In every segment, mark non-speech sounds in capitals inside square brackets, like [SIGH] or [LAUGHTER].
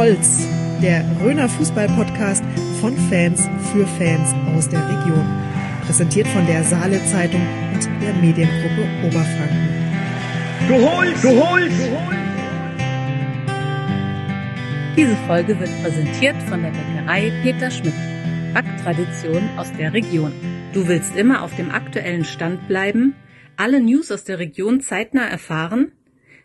Holz, der Röner Fußball-Podcast von Fans für Fans aus der Region. Präsentiert von der Saale Zeitung und der Mediengruppe Oberfranken. Du holst, du holst, du holst. Diese Folge wird präsentiert von der Bäckerei Peter Schmidt. Backtradition aus der Region. Du willst immer auf dem aktuellen Stand bleiben, alle News aus der Region zeitnah erfahren?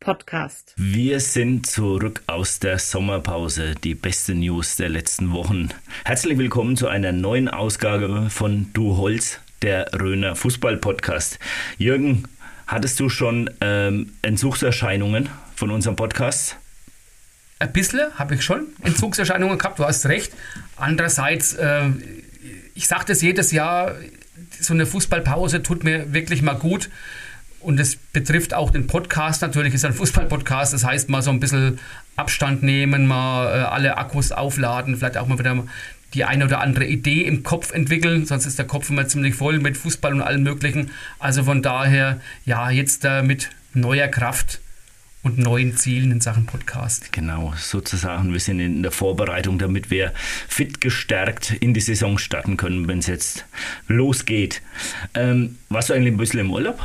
podcast. Wir sind zurück aus der Sommerpause. Die beste News der letzten Wochen. Herzlich willkommen zu einer neuen Ausgabe von Du Holz, der Röner Fußball-Podcast. Jürgen, hattest du schon ähm, Entzugserscheinungen von unserem Podcast? Ein bisschen habe ich schon Entzugserscheinungen gehabt, du hast recht. Andererseits, äh, ich sage das jedes Jahr, so eine Fußballpause tut mir wirklich mal gut. Und es betrifft auch den Podcast. Natürlich ist ein Fußballpodcast. Das heißt, mal so ein bisschen Abstand nehmen, mal äh, alle Akkus aufladen, vielleicht auch mal wieder die eine oder andere Idee im Kopf entwickeln. Sonst ist der Kopf immer ziemlich voll mit Fußball und allem Möglichen. Also von daher, ja, jetzt äh, mit neuer Kraft und neuen Zielen in Sachen Podcast. Genau, sozusagen. Wir sind in der Vorbereitung, damit wir fit gestärkt in die Saison starten können, wenn es jetzt losgeht. Ähm, warst du eigentlich ein bisschen im Urlaub?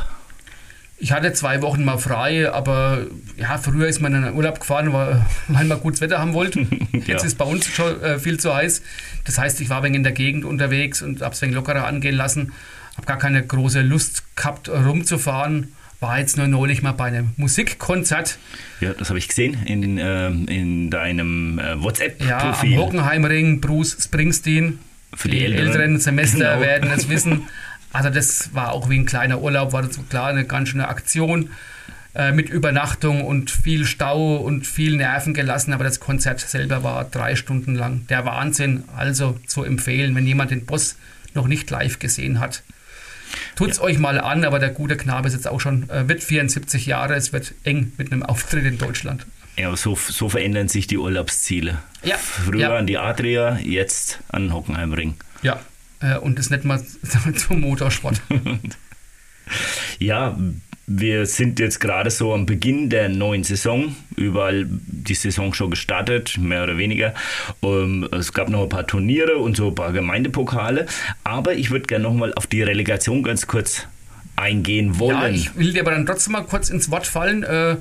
Ich hatte zwei Wochen mal frei, aber ja, früher ist man in den Urlaub gefahren, weil, [LAUGHS] man gutes Wetter haben wollte. [LAUGHS] Jetzt ja. ist bei uns schon äh, viel zu heiß. Das heißt, ich war wenig in der Gegend unterwegs und habe es ein wenig lockerer angehen lassen. Habe gar keine große Lust gehabt, rumzufahren. War jetzt nur neulich mal bei einem Musikkonzert. Ja, das habe ich gesehen in, äh, in deinem äh, WhatsApp-Profil. Ja, am Hockenheimring, Bruce Springsteen. Für die, die älteren, älteren Semester genau. werden es wissen. [LAUGHS] Also das war auch wie ein kleiner Urlaub, war das klar eine ganz schöne Aktion äh, mit Übernachtung und viel Stau und viel Nerven gelassen. Aber das Konzert selber war drei Stunden lang. Der Wahnsinn. Also zu empfehlen, wenn jemand den Boss noch nicht live gesehen hat. Tut's ja. euch mal an, aber der gute Knabe ist jetzt auch schon, äh, wird 74 Jahre, es wird eng mit einem Auftritt in Deutschland. Ja, so, so verändern sich die Urlaubsziele. Ja. Früher ja. an die Adria, jetzt an Hockenheimring. Ja, äh, und das nicht mal [LAUGHS] zum Motorsport. [LAUGHS] ja, wir sind jetzt gerade so am Beginn der neuen Saison. Überall die Saison schon gestartet, mehr oder weniger. Ähm, es gab noch ein paar Turniere und so ein paar Gemeindepokale. Aber ich würde gerne nochmal auf die Relegation ganz kurz eingehen wollen. Ja, ich will dir aber dann trotzdem mal kurz ins Wort fallen. Äh,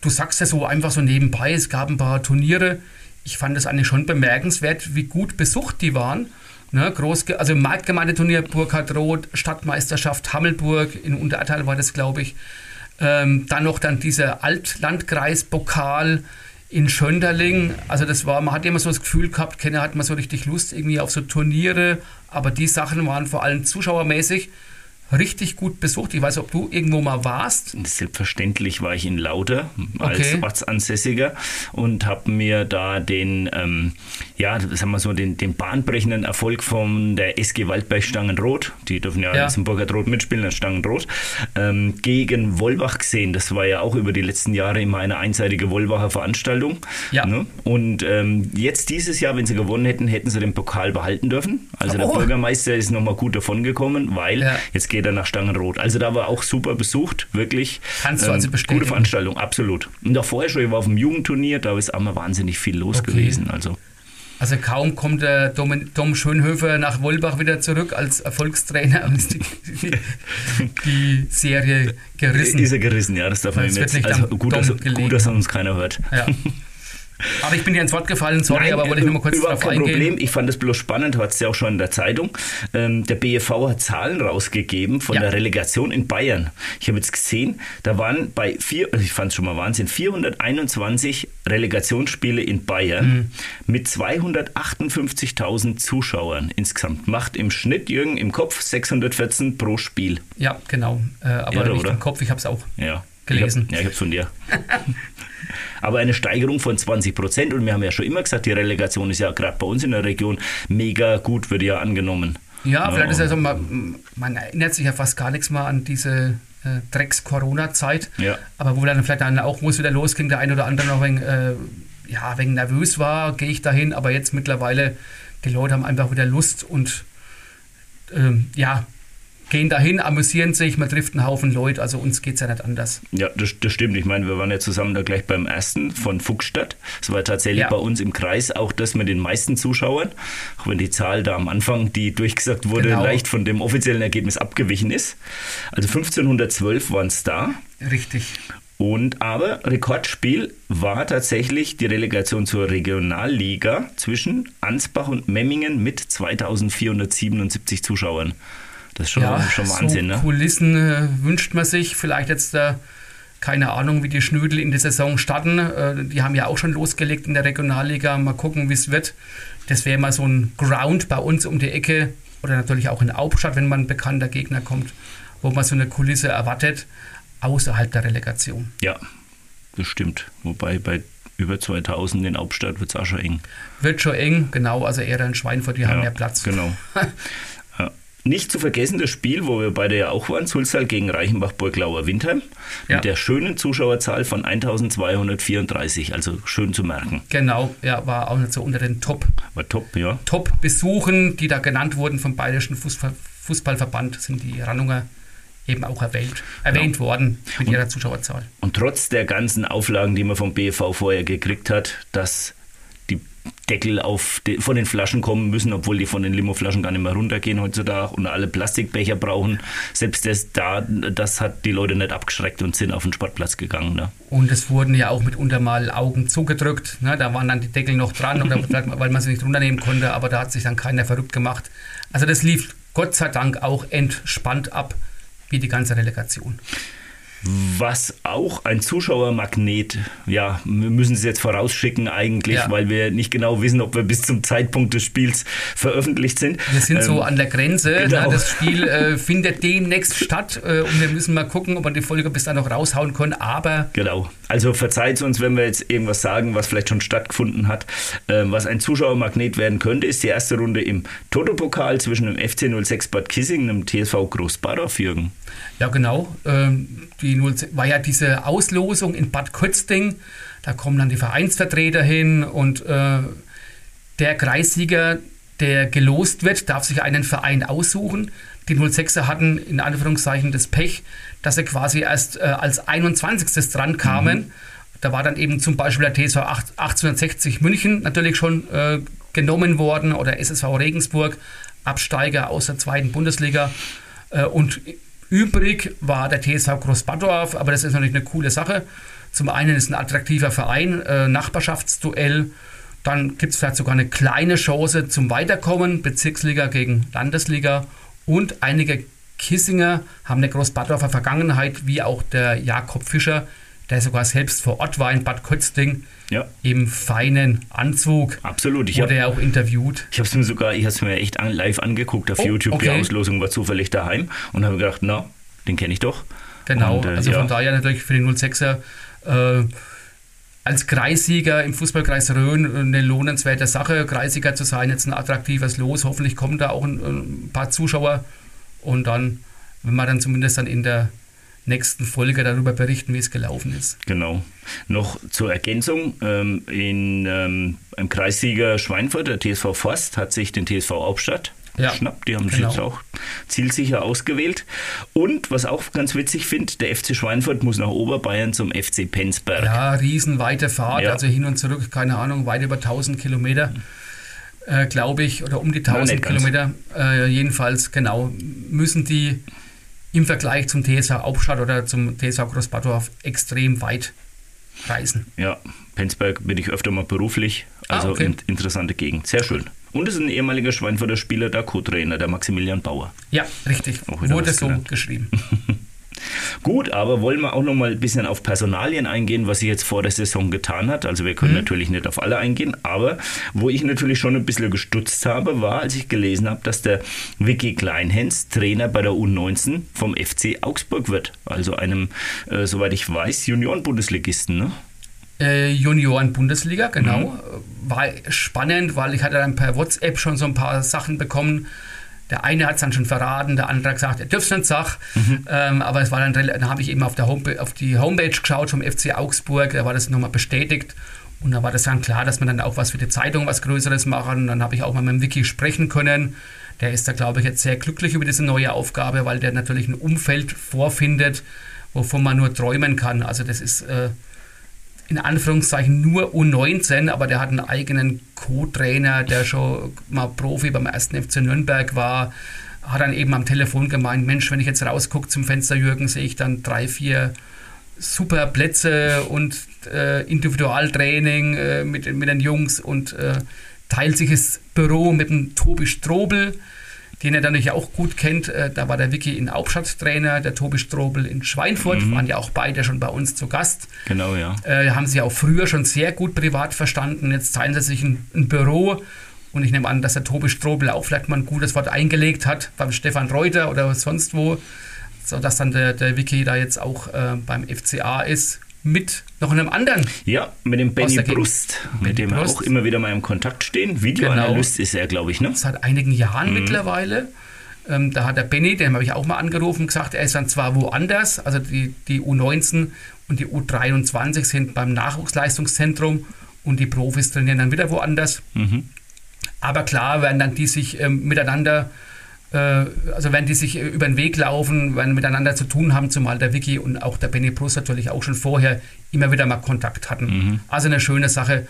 du sagst ja so einfach so nebenbei, es gab ein paar Turniere. Ich fand es eigentlich schon bemerkenswert, wie gut besucht die waren. Ne, Groß, also Marktgemeindeturnier Burkhard Roth, Stadtmeisterschaft Hammelburg, in Untertal war das, glaube ich. Ähm, dann noch dann dieser Altlandkreispokal in Schönderling. Also das war, man hat immer so das Gefühl gehabt, Kenner hat man so richtig Lust irgendwie auf so Turniere, aber die Sachen waren vor allem zuschauermäßig richtig gut besucht. Ich weiß, ob du irgendwo mal warst. Selbstverständlich war ich in Lauter als okay. Ortsansässiger und habe mir da den, ähm, ja, sagen wir so, den, den bahnbrechenden Erfolg von der SG Waldberg Stangenrot, die dürfen ja, ja. jetzt im Burgerrot mitspielen, als Stangenrot, ähm, gegen Wolbach gesehen. Das war ja auch über die letzten Jahre immer eine einseitige Wolbacher Veranstaltung. Ja. Ne? Und ähm, jetzt dieses Jahr, wenn sie gewonnen hätten, hätten sie den Pokal behalten dürfen. Also oh. der Bürgermeister ist nochmal gut davon gekommen, weil ja. jetzt geht er nach Stangenrot. Also da war auch super besucht, wirklich. Kannst du also ähm, bestätigen? Gute Veranstaltung, absolut. Und auch vorher schon, ich war auf dem Jugendturnier, da ist auch mal wahnsinnig viel los okay. gewesen. Also. Also kaum kommt der Dom, Dom Schönhöfer nach Wolbach wieder zurück als Erfolgstrainer und ist die, [LAUGHS] die, Serie gerissen. Ist er gerissen, ja, das darf man nicht. nicht also gut, dass, gut, dass uns keiner hört. Ja. [LAUGHS] Aber ich bin dir ins Wort gefallen, sorry, Nein, aber wollte ich nur mal kurz darauf kein eingehen. Problem. Ich fand das bloß spannend, du hattest ja auch schon in der Zeitung. Ähm, der BFV hat Zahlen rausgegeben von ja. der Relegation in Bayern. Ich habe jetzt gesehen, da waren bei vier, also ich fand es schon mal Wahnsinn, 421 Relegationsspiele in Bayern mhm. mit 258.000 Zuschauern insgesamt. Macht im Schnitt, Jürgen, im Kopf 614 pro Spiel. Ja, genau. Äh, aber Irre, nicht oder? im Kopf, ich habe es auch ja. gelesen. Ich hab, ja, ich habe es von dir. [LAUGHS] aber eine Steigerung von 20 Prozent. Und wir haben ja schon immer gesagt, die Relegation ist ja gerade bei uns in der Region mega gut, wird ja angenommen. Ja, vielleicht ist ja so, man, man erinnert sich ja fast gar nichts mehr an diese äh, Drecks-Corona-Zeit. Ja. Aber wo dann vielleicht dann auch, wo es wieder losging, der ein oder andere noch wenig, äh, ja, wegen nervös war, gehe ich dahin. Aber jetzt mittlerweile, die Leute haben einfach wieder Lust und ähm, ja, gehen dahin, amüsieren sich, man trifft einen Haufen Leute, also uns geht es ja nicht anders. Ja, das, das, stimmt. Ich meine, wir waren ja zusammen da gleich beim ersten von Fuchsstadt. Es war tatsächlich ja. bei uns im Kreis auch das mit den meisten Zuschauern, auch wenn die Zahl da am Anfang, die durchgesagt wurde, genau. leicht von dem offiziellen Ergebnis abgewichen ist. Also 1512 waren es da. Richtig. Und aber Rekordspiel war tatsächlich die Relegation zur Regionalliga zwischen Ansbach und Memmingen mit 2477 Zuschauern. Das ist schon, ja, schon Wahnsinn, so ne? Kulissen äh, wünscht man sich. Vielleicht jetzt äh, keine Ahnung, wie die Schnödel in der Saison starten. Äh, die haben ja auch schon losgelegt in der Regionalliga. Mal gucken, wie es wird. Das wäre mal so ein Ground bei uns um die Ecke oder natürlich auch in Hauptstadt, wenn man ein bekannter Gegner kommt, wo man so eine Kulisse erwartet, außerhalb der Relegation. Ja, das stimmt. Wobei bei über 2000 in Hauptstadt wird es auch schon eng. Wird schon eng, genau. Also eher in Schweinfurt, die ja, haben mehr Platz. Genau. [LAUGHS] Nicht zu vergessen das Spiel, wo wir beide ja auch waren, Sulzal gegen Reichenbach-Burglauer-Windheim, ja. mit der schönen Zuschauerzahl von 1234, also schön zu merken. Genau, ja, war auch nicht so unter den Top. War top, ja. Top-Besuchen, die da genannt wurden vom Bayerischen Fußball Fußballverband, sind die Rannunger eben auch erwähnt, erwähnt ja. worden mit und, ihrer Zuschauerzahl. Und trotz der ganzen Auflagen, die man vom BFV vorher gekriegt hat, dass Deckel auf de, von den Flaschen kommen müssen, obwohl die von den Limoflaschen gar nicht mehr runtergehen heutzutage und alle Plastikbecher brauchen. Selbst das da, das hat die Leute nicht abgeschreckt und sind auf den Sportplatz gegangen. Ne? Und es wurden ja auch mitunter mal Augen zugedrückt. Ne? Da waren dann die Deckel noch dran, oder, [LAUGHS] weil man sie nicht runternehmen konnte, aber da hat sich dann keiner verrückt gemacht. Also das lief Gott sei Dank auch entspannt ab, wie die ganze Relegation was auch ein Zuschauermagnet, ja, wir müssen es jetzt vorausschicken eigentlich, ja. weil wir nicht genau wissen, ob wir bis zum Zeitpunkt des Spiels veröffentlicht sind. Wir sind ähm, so an der Grenze. Genau. Ne? Das [LAUGHS] Spiel äh, findet demnächst statt äh, und wir müssen mal gucken, ob wir die Folge bis dann noch raushauen können, aber... Genau. Also verzeiht uns, wenn wir jetzt irgendwas sagen, was vielleicht schon stattgefunden hat. Ähm, was ein Zuschauermagnet werden könnte, ist die erste Runde im Toto-Pokal zwischen dem FC 06 Bad Kissing und dem TSV Großbadorf, Jürgen. Ja, genau. Ähm, die 0, war ja diese Auslosung in Bad Kötzding. Da kommen dann die Vereinsvertreter hin und äh, der Kreissieger, der gelost wird, darf sich einen Verein aussuchen. Die 06er hatten in Anführungszeichen das Pech, dass sie quasi erst äh, als 21. dran kamen. Mhm. Da war dann eben zum Beispiel der TSV 1860 München natürlich schon äh, genommen worden oder SSV Regensburg, Absteiger aus der zweiten Bundesliga. Äh, und Übrig war der TSV Großbadorf, aber das ist natürlich eine coole Sache. Zum einen ist ein attraktiver Verein, äh, Nachbarschaftsduell. Dann gibt es vielleicht sogar eine kleine Chance zum Weiterkommen, Bezirksliga gegen Landesliga. Und einige Kissinger haben eine Großbadorfer Vergangenheit, wie auch der Jakob Fischer, der sogar selbst vor Ort war in Bad Kötzting. Ja. Im feinen Anzug. Absolut. Ich wurde er auch interviewt. Ich habe es mir sogar, ich habe es mir echt an, live angeguckt auf oh, YouTube. Okay. Die Auslosung war zufällig daheim und habe gedacht, na, den kenne ich doch. Genau, und, äh, also ja. von daher natürlich für die 06er äh, als Kreissieger im Fußballkreis Rhön eine lohnenswerte Sache. Kreissieger zu sein, jetzt ein attraktives Los. Hoffentlich kommen da auch ein, ein paar Zuschauer und dann, wenn man dann zumindest dann in der nächsten Folge darüber berichten, wie es gelaufen ist. Genau. Noch zur Ergänzung, ähm, in, ähm, im Kreissieger Schweinfurt, der TSV Forst, hat sich den TSV Hauptstadt ja, geschnappt. Die haben genau. sich jetzt auch zielsicher ausgewählt. Und was auch ganz witzig finde, der FC Schweinfurt muss nach Oberbayern zum FC Penzberg. Ja, riesenweite Fahrt, ja. also hin und zurück, keine Ahnung, weit über 1000 Kilometer. Äh, glaube ich, oder um die 1000 Kilometer. Äh, jedenfalls, genau, müssen die im Vergleich zum TSV Hauptstadt oder zum TSV Großbadorf extrem weit reisen. Ja, Penzberg bin ich öfter mal beruflich, also ah, okay. in, interessante Gegend. Sehr schön. Und es ist ein ehemaliger Schweinfurter Spieler, der Co-Trainer, der Maximilian Bauer. Ja, richtig. Wurde so geschrieben. [LAUGHS] Gut, aber wollen wir auch noch mal ein bisschen auf Personalien eingehen, was sie jetzt vor der Saison getan hat. Also wir können mhm. natürlich nicht auf alle eingehen, aber wo ich natürlich schon ein bisschen gestutzt habe, war, als ich gelesen habe, dass der Vicky Kleinhens Trainer bei der U19 vom FC Augsburg wird. Also einem, äh, soweit ich weiß, Junioren-Bundesligisten, ne? Äh, Junioren-Bundesliga, genau. Mhm. War spannend, weil ich hatte dann per WhatsApp schon so ein paar Sachen bekommen, Der eine hat es dann schon verraten, der andere hat gesagt, er dürfte es nicht sagen. Mhm. Ähm, aber es war dann, dann habe ich eben auf, der Homepage, auf die Homepage geschaut vom FC Augsburg, da war das nochmal bestätigt. Und da war das dann klar, dass man dann auch was für die Zeitung, was Größeres machen. Und dann habe ich auch mal mit dem Wiki sprechen können. Der ist da, glaube ich, jetzt sehr glücklich über diese neue Aufgabe, weil der natürlich ein Umfeld vorfindet, wovon man nur träumen kann. Also das ist äh, in Anführungszeichen nur U19, aber der hat einen eigenen Co-Trainer, der schon mal Profi beim ersten FC Nürnberg war, hat dann eben am Telefon gemeint, Mensch, wenn ich jetzt rausgucke zum Fenster Jürgen, sehe ich dann drei, vier super Plätze und äh, Individualtraining äh, mit, mit den Jungs und äh, teilt sich das Büro mit dem Tobi Strobel, den er dann natürlich auch gut kennt. Äh, da war der Vicky in Hauptstadt Trainer, der Tobi Strobel in Schweinfurt, mhm. waren ja auch beide schon bei uns zu Gast. Genau, ja. Äh, haben sie auch früher schon sehr gut privat verstanden. Jetzt teilen sie sich ein, ein Büro. Und ich nehme an, dass der Tobi Strobel auch vielleicht mal ein gutes Wort eingelegt hat beim Stefan Reuter oder sonst wo, sodass dann der, der Vicky da jetzt auch äh, beim FCA ist mit noch einem anderen. Ja, mit dem Benny Brust, mit dem wir auch immer wieder mal im Kontakt stehen. Videoanalyst genau. ist er, glaube ich, ne? Seit einigen Jahren mhm. mittlerweile. Ähm, da hat der Benny, den habe ich auch mal angerufen, gesagt, er ist dann zwar woanders, also die, die U19 und die U23 sind beim Nachwuchsleistungszentrum und die Profis trainieren dann wieder woanders. Mhm. Aber klar werden dann die sich ähm, miteinander also wenn die sich äh, über den Weg laufen, wenn miteinander zu tun haben, zumal der Vicky und auch der Benny Brust natürlich auch schon vorher immer wieder mal Kontakt hatten. Mhm. Also eine schöne Sache,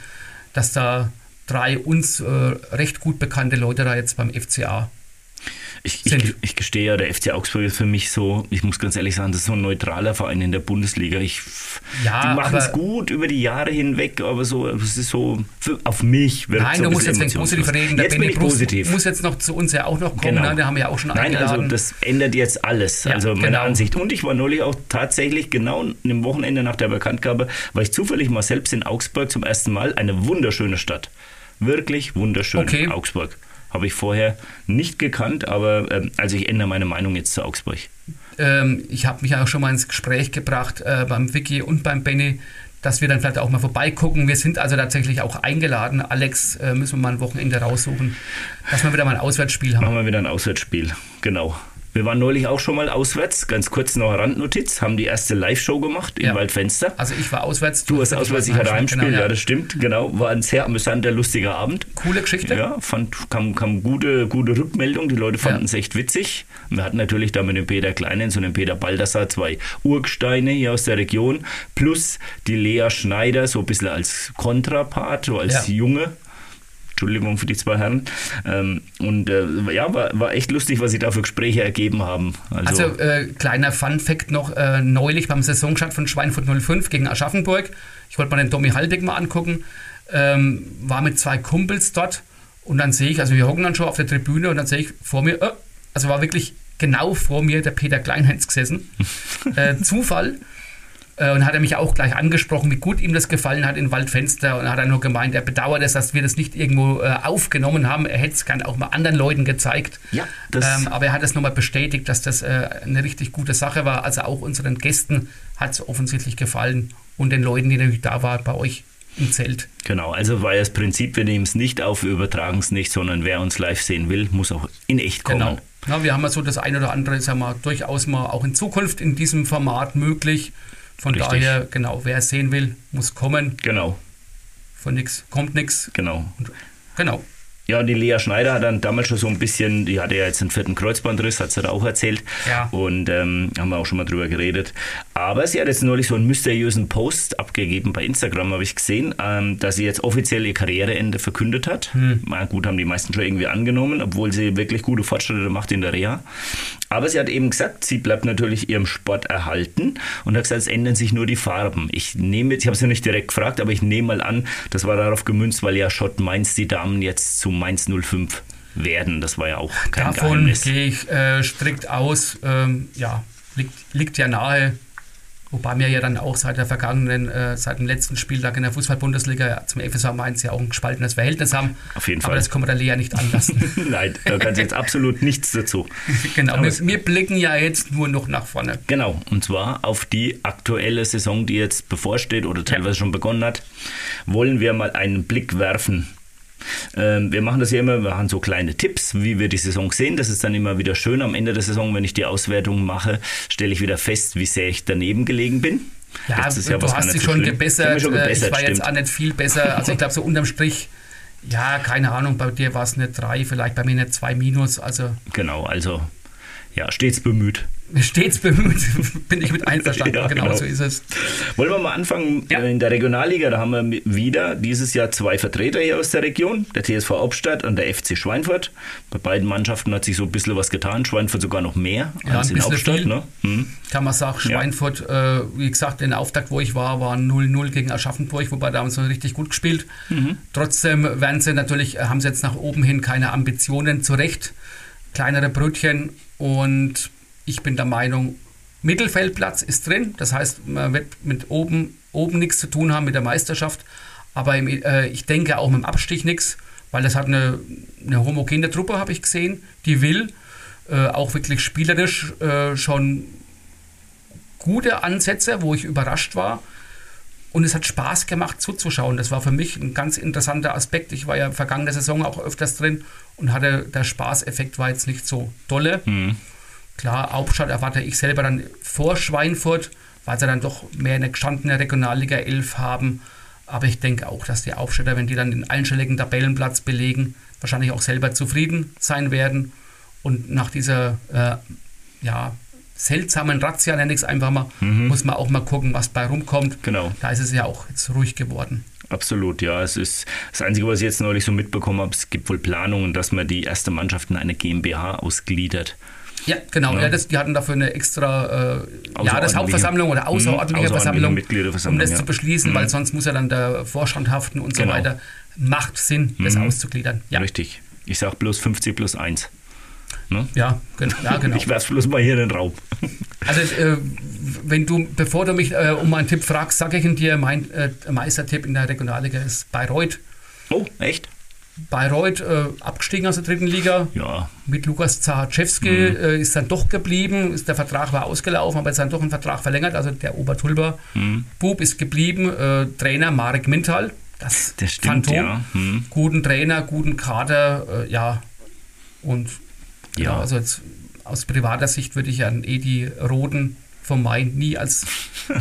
dass da drei uns äh, recht gut bekannte Leute da jetzt beim FCA ich, ich, ich, gestehe ja, der FC Augsburg ist für mich so, ich muss ganz ehrlich sagen, das ist so ein neutraler Verein in der Bundesliga. Ich, ja, die machen es gut über die Jahre hinweg, aber so, es ist so, für, auf mich wird Nein, so du musst jetzt nicht positiv reden. Der jetzt Benny bin ich Brust positiv. muss jetzt noch zu uns ja auch noch kommen, genau. ne? den haben wir ja auch schon Nein, also eingeladen. also das ändert jetzt alles, ja, also meine genau. Ansicht. Und ich war neulich auch tatsächlich genau einem Wochenende nach der Bekanntgabe, war ich zufällig mal selbst in Augsburg zum ersten Mal, eine wunderschöne Stadt. Wirklich wunderschön, okay. Augsburg. Habe ich vorher nicht gekannt, aber äh, also ich ändere meine Meinung jetzt zu Augsburg. Ähm, ich habe mich auch schon mal ins Gespräch gebracht äh, beim Vicky und beim Benny, dass wir dann vielleicht auch mal vorbeigucken. Wir sind also tatsächlich auch eingeladen. Alex, äh, müssen wir mal ein Wochenende raussuchen, dass wir wieder mal ein Auswärtsspiel haben. Machen wir wieder ein Auswärtsspiel, genau. Wir waren neulich auch schon mal auswärts, ganz kurz noch Randnotiz, haben die erste Live-Show gemacht im ja. Waldfenster. Also ich war auswärts. Du warst auswärts, ich hatte Heimspiel, genau, ja. ja. das stimmt, genau. War ein sehr amüsanter, lustiger Abend. Coole Geschichte. Ja, fand, kam, kam gute, gute Rückmeldung, die Leute fanden es echt witzig. Wir hatten natürlich da mit dem Peter Kleinen, so dem Peter Baldassar, zwei Urgesteine hier aus der Region, plus die Lea Schneider, so ein bisschen als Kontrapart, so als Junge Entschuldigung für die zwei Herren. Ähm, und äh, ja, war, war echt lustig, was sich da für Gespräche ergeben haben. Also, also äh, kleiner Fun-Fact noch: äh, neulich beim Saisonstart von Schweinfurt 05 gegen Aschaffenburg. Ich wollte mal den Tommy Halbig mal angucken. Ähm, war mit zwei Kumpels dort und dann sehe ich, also wir hocken dann schon auf der Tribüne und dann sehe ich vor mir, oh, also war wirklich genau vor mir der Peter Kleinheinz gesessen. [LAUGHS] Äh, Zufall. Äh, und hat er mich auch gleich angesprochen, wie gut ihm das gefallen hat in Waldfenster. Und hat er nur gemeint, er bedauert es, dass wir das nicht irgendwo äh, aufgenommen haben. Er hätte es gerne auch mal anderen Leuten gezeigt. Ja, ähm, aber er hat es nochmal bestätigt, dass das äh, eine richtig gute Sache war. Also auch unseren Gästen hat es offensichtlich gefallen und den Leuten, die natürlich da waren bei euch im Zelt. Genau, also war das Prinzip, wir nehmen es nicht auf, wir übertragen es nicht, sondern wer uns live sehen will, muss auch in echt kommen. Genau. Ja, wir haben ja so das ein oder andere, sagen wir, durchaus mal auch in Zukunft in diesem Format möglich. Von Richtig. daher, genau, wer es sehen will, muss kommen. Genau. Von nichts kommt nichts. Genau. genau. Ja, die Lea Schneider hat dann damals schon so ein bisschen, die hatte ja jetzt einen vierten Kreuzbandriss, hat sie da auch erzählt. Ja. Und ähm, haben wir auch schon mal drüber geredet. Aber sie hat jetzt neulich so einen mysteriösen Post abgegeben bei Instagram, habe ich gesehen, ähm, dass sie jetzt offiziell ihr Karriereende verkündet hat. Hm. Na gut, haben die meisten schon irgendwie angenommen, obwohl sie wirklich gute Fortschritte macht in der Reha. Aber sie hat eben gesagt, sie bleibt natürlich ihrem Sport erhalten und hat gesagt, es ändern sich nur die Farben. Ich nehme, ich habe sie nicht direkt gefragt, aber ich nehme mal an, das war darauf gemünzt, weil ja Schott Mainz die Damen jetzt zum Mainz 05 werden. Das war ja auch kein Davon Geheimnis. gehe ich äh, strikt aus. Ähm, ja, liegt, liegt ja nahe. Wobei wir ja dann auch seit der vergangenen, äh, seit dem letzten Spieltag in der Fußball-Bundesliga zum FSV Mainz ja auch ein gespaltenes Verhältnis haben. Auf jeden Fall. Aber das können wir der Lea nicht anlassen. [LAUGHS] Nein, da kann sie jetzt absolut nichts dazu. [LAUGHS] genau, wir, wir, blicken ja jetzt nur noch nach vorne. Genau, und zwar auf die aktuelle Saison, die jetzt bevorsteht oder teilweise ja. schon begonnen hat, wollen wir mal einen Blick werfen wir machen das ja immer, wir machen so kleine Tipps, wie wir die Saison sehen. Das ist dann immer wieder schön. Am Ende der Saison, wenn ich die Auswertung mache, stelle ich wieder fest, wie sehr ich daneben gelegen bin. Ja, Letztes Jahr du hast dich schon gebessert. Schon Äh, gebessert, ich war jetzt stimmt. auch nicht viel besser. Also ich glaube, so unterm Strich, ja, keine Ahnung, bei dir war es eine 3, vielleicht bei mir eine 2 minus. Also Genau, also ja, stets bemüht. stets bemüht, [LAUGHS] bin ich mit einverstanden. [LAUGHS] Ja, genau, genau. so ist es. Wollen wir mal anfangen Ja. in der Regionalliga? Da haben wir wieder dieses Jahr zwei Vertreter hier aus der Region, der TSV Hauptstadt und der FC Schweinfurt. Bei beiden Mannschaften hat sich so ein bisschen was getan. Schweinfurt sogar noch mehr Ja, als ein in viel. Ne? Hm. Kann man sagen, Schweinfurt, äh, wie gesagt, den Auftakt, wo ich war, war 0-0 gegen Aschaffenburg, wobei da haben sie richtig gut gespielt. Mhm. Trotzdem werden sie natürlich, äh, haben sie jetzt nach oben hin keine Ambitionen zurecht. Kleinere Brötchen und ich bin der Meinung, Mittelfeldplatz ist drin. Das heißt, man wird mit oben, oben nichts zu tun haben mit der Meisterschaft. Aber im, äh, ich denke auch mit dem Abstich nichts, weil das hat eine, eine homogene Truppe, habe ich gesehen, die will äh, auch wirklich spielerisch äh, schon gute Ansätze, wo ich überrascht war. Und es hat Spaß gemacht zuzuschauen. Das war für mich ein ganz interessanter Aspekt. Ich war ja vergangene Saison auch öfters drin und hatte der Spaßeffekt war jetzt nicht so dolle. Klar, Hauptstadt erwarte ich selber dann vor Schweinfurt, weil sie dann doch mehr eine gestandene Regionalliga 11 haben. Aber ich denke auch, dass die Aufstädter, wenn die dann den einstelligen Tabellenplatz belegen, wahrscheinlich auch selber zufrieden sein werden. Und nach dieser äh, ja, seltsamen Razzia, nenne ich es einfach mal, muss man auch mal gucken, was bei rumkommt. Genau. Da ist es ja auch jetzt ruhig geworden. Absolut, ja. Es ist das Einzige, was ich jetzt neulich so mitbekommen habe, es gibt wohl Planungen, dass man die erste Mannschaft in eine GmbH ausgliedert. Ja, genau. Ja. Ja. das, die hatten dafür eine extra äh, Jahreshauptversammlung oder Mhm, außerordentliche außerordentliche Versammlung, um das ja. zu beschließen, Mhm. weil sonst muss ja dann der Vorstand haften und so Genau. weiter. Macht Sinn, das Mhm. auszugliedern. Ja, Richtig. Ich sag bloß 50 plus 1. Ne? ja, gen ja genau. Ich werf's bloß mal hier in den Raum. Also, äh, wenn du, bevor du mich äh, um einen Tipp fragst, sage ich dir, mein äh, Meistertipp in der Regionalliga ist Bayreuth. Oh, echt? Bayreuth äh, abgestiegen aus der dritten Liga. Ja, Mit Lukas Zahaczewski Mhm. äh, ist dann doch geblieben. Ist, der Vertrag war ausgelaufen, aber jetzt dann doch ein Vertrag verlängert. Also der Obertulber Mhm. Bub ist geblieben. Äh, Trainer Marek Mintal. Das, Das stimmt, Phantom. ja. Hm. Guten Trainer, guten Kader. Äh, ja. Und ja. Ja. also jetzt aus privater Sicht würde ich ja eh die Roten vom Main nie als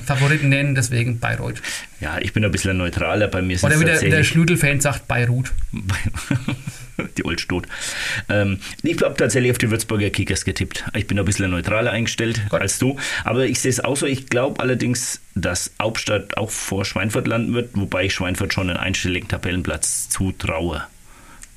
Favoriten [LAUGHS] nennen. Deswegen Bayreuth. ja, ich bin ein bisschen neutraler. Bei mir Oder wie der, der Schlüdel-Fan sagt, Beirut. [LAUGHS] die Old Stot. Ähm, ich glaube tatsächlich auf die Würzburger Kickers getippt. Ich bin ein bisschen neutraler eingestellt Gut. als du. Aber ich sehe es auch so. Ich glaube allerdings, dass Hauptstadt auch vor Schweinfurt landen wird, wobei ich Schweinfurt schon einen einstelligen Tabellenplatz zutraue.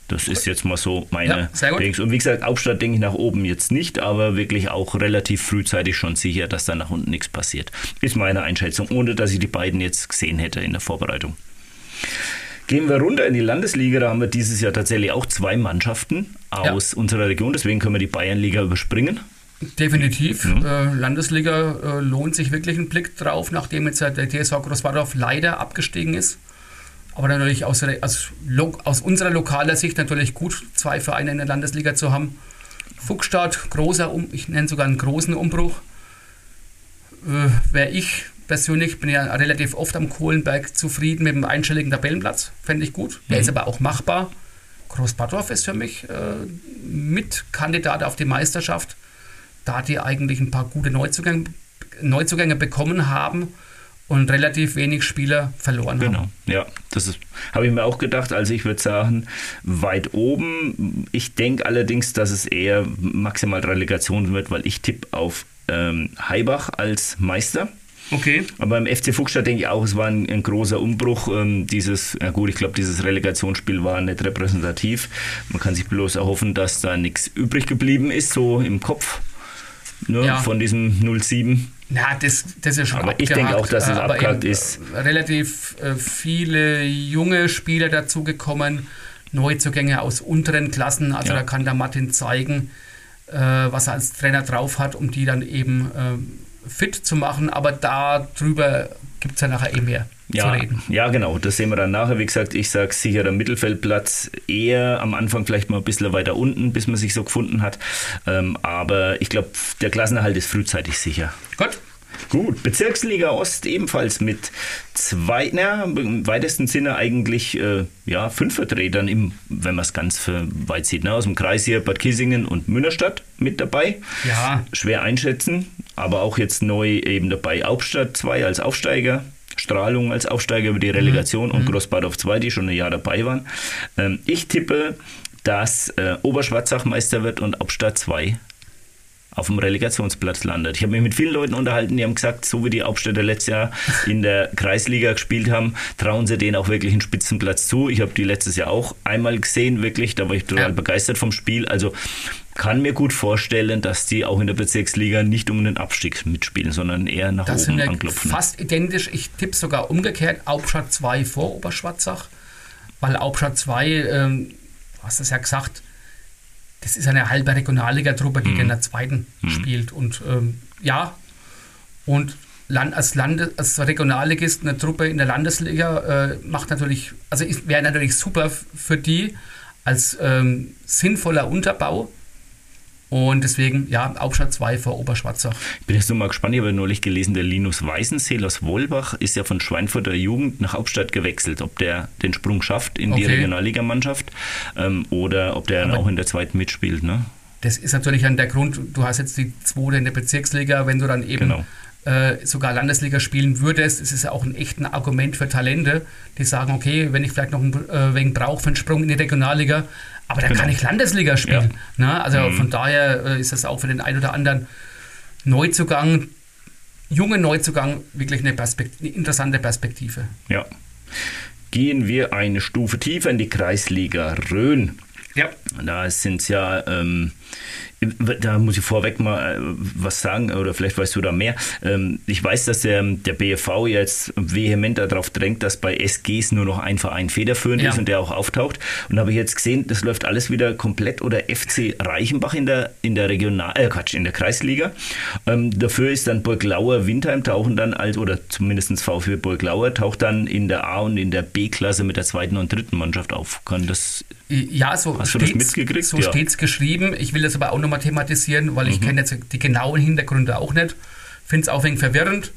Das ist jetzt mal so meine Ja. Dings. Und wie gesagt, Hauptstadt denke ich nach oben jetzt nicht, aber wirklich auch relativ frühzeitig schon sicher, dass da nach unten nichts passiert. Ist meine Einschätzung, ohne dass ich die beiden jetzt gesehen hätte in der Vorbereitung. Gehen wir runter in die Landesliga, da haben wir dieses Jahr tatsächlich auch zwei Mannschaften aus unserer Region, deswegen können wir die Bayernliga überspringen. Definitiv. Mhm. Äh, Landesliga äh, lohnt sich wirklich ein Blick drauf, nachdem jetzt der TSV Großwaldorf leider abgestiegen ist. Aber natürlich aus, aus, aus unserer lokaler Sicht natürlich gut, zwei Vereine in der Landesliga zu haben. Fuchsstadt, großer, um, ich nenne sogar einen großen Umbruch. Äh, Wäre ich persönlich, bin ja relativ oft am Kohlenberg zufrieden mit dem einstelligen Tabellenplatz, fände ich gut. Der ist aber auch machbar. Großbadorf ist für mich äh, Mitkandidat auf die Meisterschaft, da die eigentlich ein paar gute Neuzugänge, Neuzugänge bekommen haben und relativ wenig Spieler verloren haben. Genau, ja, das ist- habe ich mir auch gedacht. Also ich würde sagen, weit oben. Ich denke allerdings, dass es eher maximal Relegation wird, weil ich tippe auf ähm, Heibach als Meister. Okay. Aber beim FC Fuchsstadt denke ich auch, es war ein, ein großer Umbruch. Ähm, dieses, ja gut, ich glaube, dieses Relegationsspiel war nicht repräsentativ. Man kann sich bloß erhoffen, dass da nichts übrig geblieben ist, so im Kopf ne, Ja. von diesem 07. Na, das, das ist schon Aber ich denke auch, dass es äh, aber abgehakt ist. äh, Relativ äh, viele junge Spieler dazugekommen, Neuzugänge aus unteren Klassen. Also Ja. da kann der Martin zeigen, was er als Trainer drauf hat, um die dann eben fit zu machen. Aber darüber gibt es ja nachher eh mehr Ja, zu reden. ja, genau, das sehen wir dann nachher. Wie gesagt, ich sage sicherer Mittelfeldplatz, eher am Anfang vielleicht mal ein bisschen weiter unten, bis man sich so gefunden hat. Ähm, aber ich glaube, der Klassenerhalt ist frühzeitig sicher. Gut. Gut, Bezirksliga Ost ebenfalls mit zwei, na, im weitesten Sinne eigentlich äh, ja, fünf Vertretern, im, wenn man es ganz weit sieht, ne? aus dem Kreis hier Bad Kissingen und Münnerstadt mit dabei. Ja. Schwer einschätzen, aber auch jetzt neu eben dabei Hauptstadt 2 als Aufsteiger. Strahlung als Aufsteiger über die Relegation mhm. und Großbadorf 2, die schon ein Jahr dabei waren. Ähm, ich tippe, dass äh, Oberschwarzach Meister wird und Hauptstadt 2 auf dem Relegationsplatz landet. Ich habe mich mit vielen Leuten unterhalten, die haben gesagt, so wie die Hauptstädter letztes Jahr in der Kreisliga gespielt haben, trauen sie denen auch wirklich einen Spitzenplatz zu. Ich habe die letztes Jahr auch einmal gesehen, wirklich, da war ich total ja. begeistert vom Spiel. Also kann mir gut vorstellen, dass die auch in der Bezirksliga nicht um den Abstieg mitspielen, sondern eher nach das oben sind anklopfen. Fast identisch. Ich tippe sogar umgekehrt, Hauptstadt 2 vor Oberschwarzach, weil Hauptstadt 2, ähm, du hast es ja gesagt, das ist eine halbe Regionalliga-Truppe, die mhm. in der zweiten mhm. spielt. Und ähm, ja, und Land, als, Lande, als Regionalligist eine Truppe in der Landesliga äh, macht natürlich, also wäre natürlich super für die als ähm, sinnvoller Unterbau. Und deswegen, ja, Hauptstadt 2 vor Oberschwarzach. Ich bin jetzt nur mal gespannt, ich habe neulich gelesen, der Linus Weißenseel aus Wolbach ist ja von Schweinfurter Jugend nach Hauptstadt gewechselt. Ob der den Sprung schafft in okay. die Regionalligamannschaft ähm, oder ob der dann auch in der zweiten mitspielt. Ne? Das ist natürlich dann der Grund, du hast jetzt die zweite in der Bezirksliga, wenn du dann eben genau. äh, sogar Landesliga spielen würdest, ist es ja auch ein echtes Argument für Talente, die sagen, okay, wenn ich vielleicht noch ein äh, wenig brauche für einen Sprung in die Regionalliga, aber da genau. kann ich Landesliga spielen. Ja. Ne? Also mhm. von daher äh, ist das auch für den einen oder anderen Neuzugang, jungen Neuzugang, wirklich eine, Perspekt eine interessante Perspektive. Ja. Gehen wir eine Stufe tiefer in die Kreisliga Rhön. Ja. Da sind es ja ähm, da muss ich vorweg mal äh, was sagen, oder vielleicht weißt du da mehr. Ähm, ich weiß, dass der, der BFV jetzt vehement darauf drängt, dass bei SGs nur noch ein Verein federführend ja. ist und der auch auftaucht. Und habe ich jetzt gesehen, das läuft alles wieder komplett oder FC Reichenbach in der, in der Regional, äh Quatsch, in der Kreisliga. Ähm, dafür ist dann Burglauer Windheim tauchen dann als, oder zumindest VfB Burglauer taucht dann in der A und in der B-Klasse mit der zweiten und dritten Mannschaft auf. Kann das ja, so steht es so ja. geschrieben. Ich will das aber auch nochmal thematisieren, weil ich mhm. kenne jetzt die genauen Hintergründe auch nicht. Finde es auch ein wenig verwirrend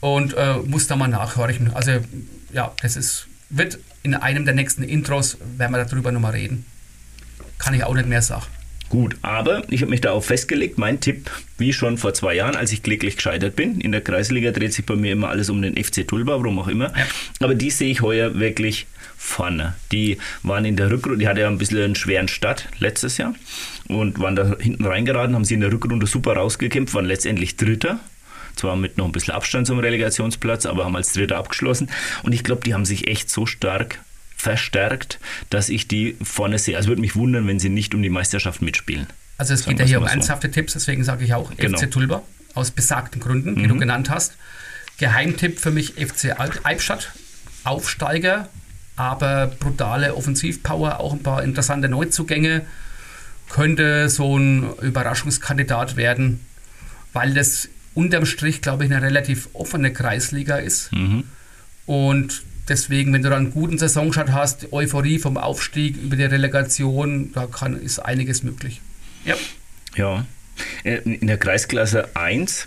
und äh, muss da mal nachhorchen. Also ja, das ist, wird in einem der nächsten Intros, werden wir darüber nochmal reden. Kann ich auch nicht mehr sagen. Gut, aber ich habe mich darauf festgelegt, mein Tipp, wie schon vor zwei Jahren, als ich kläglich gescheitert bin. In der Kreisliga dreht sich bei mir immer alles um den FC Tulba, warum auch immer. Ja. Aber die sehe ich heuer wirklich vorne. Die waren in der Rückrunde, die hatte ja ein bisschen einen schweren Start letztes Jahr und waren da hinten reingeraten, haben sie in der Rückrunde super rausgekämpft, waren letztendlich Dritter zwar mit noch ein bisschen Abstand zum Relegationsplatz, aber haben als Dritter abgeschlossen. Und ich glaube, die haben sich echt so stark verstärkt, dass ich die vorne sehe. Also würde mich wundern, wenn sie nicht um die Meisterschaft mitspielen. Also es geht ja hier um so. ernsthafte Tipps, deswegen sage ich auch genau. FC Tulba, aus besagten Gründen, die mhm. du genannt hast. Geheimtipp für mich FC Albstadt, Aufsteiger, aber brutale Offensivpower, auch ein paar interessante Neuzugänge. Könnte so ein Überraschungskandidat werden, weil das unterm Strich, glaube ich, eine relativ offene Kreisliga ist. Mhm. Und deswegen, wenn du dann einen guten Saisonstart hast, Euphorie vom Aufstieg über die Relegation, da kann, ist einiges möglich. Ja. Ja. Äh, in der Kreisklasse 1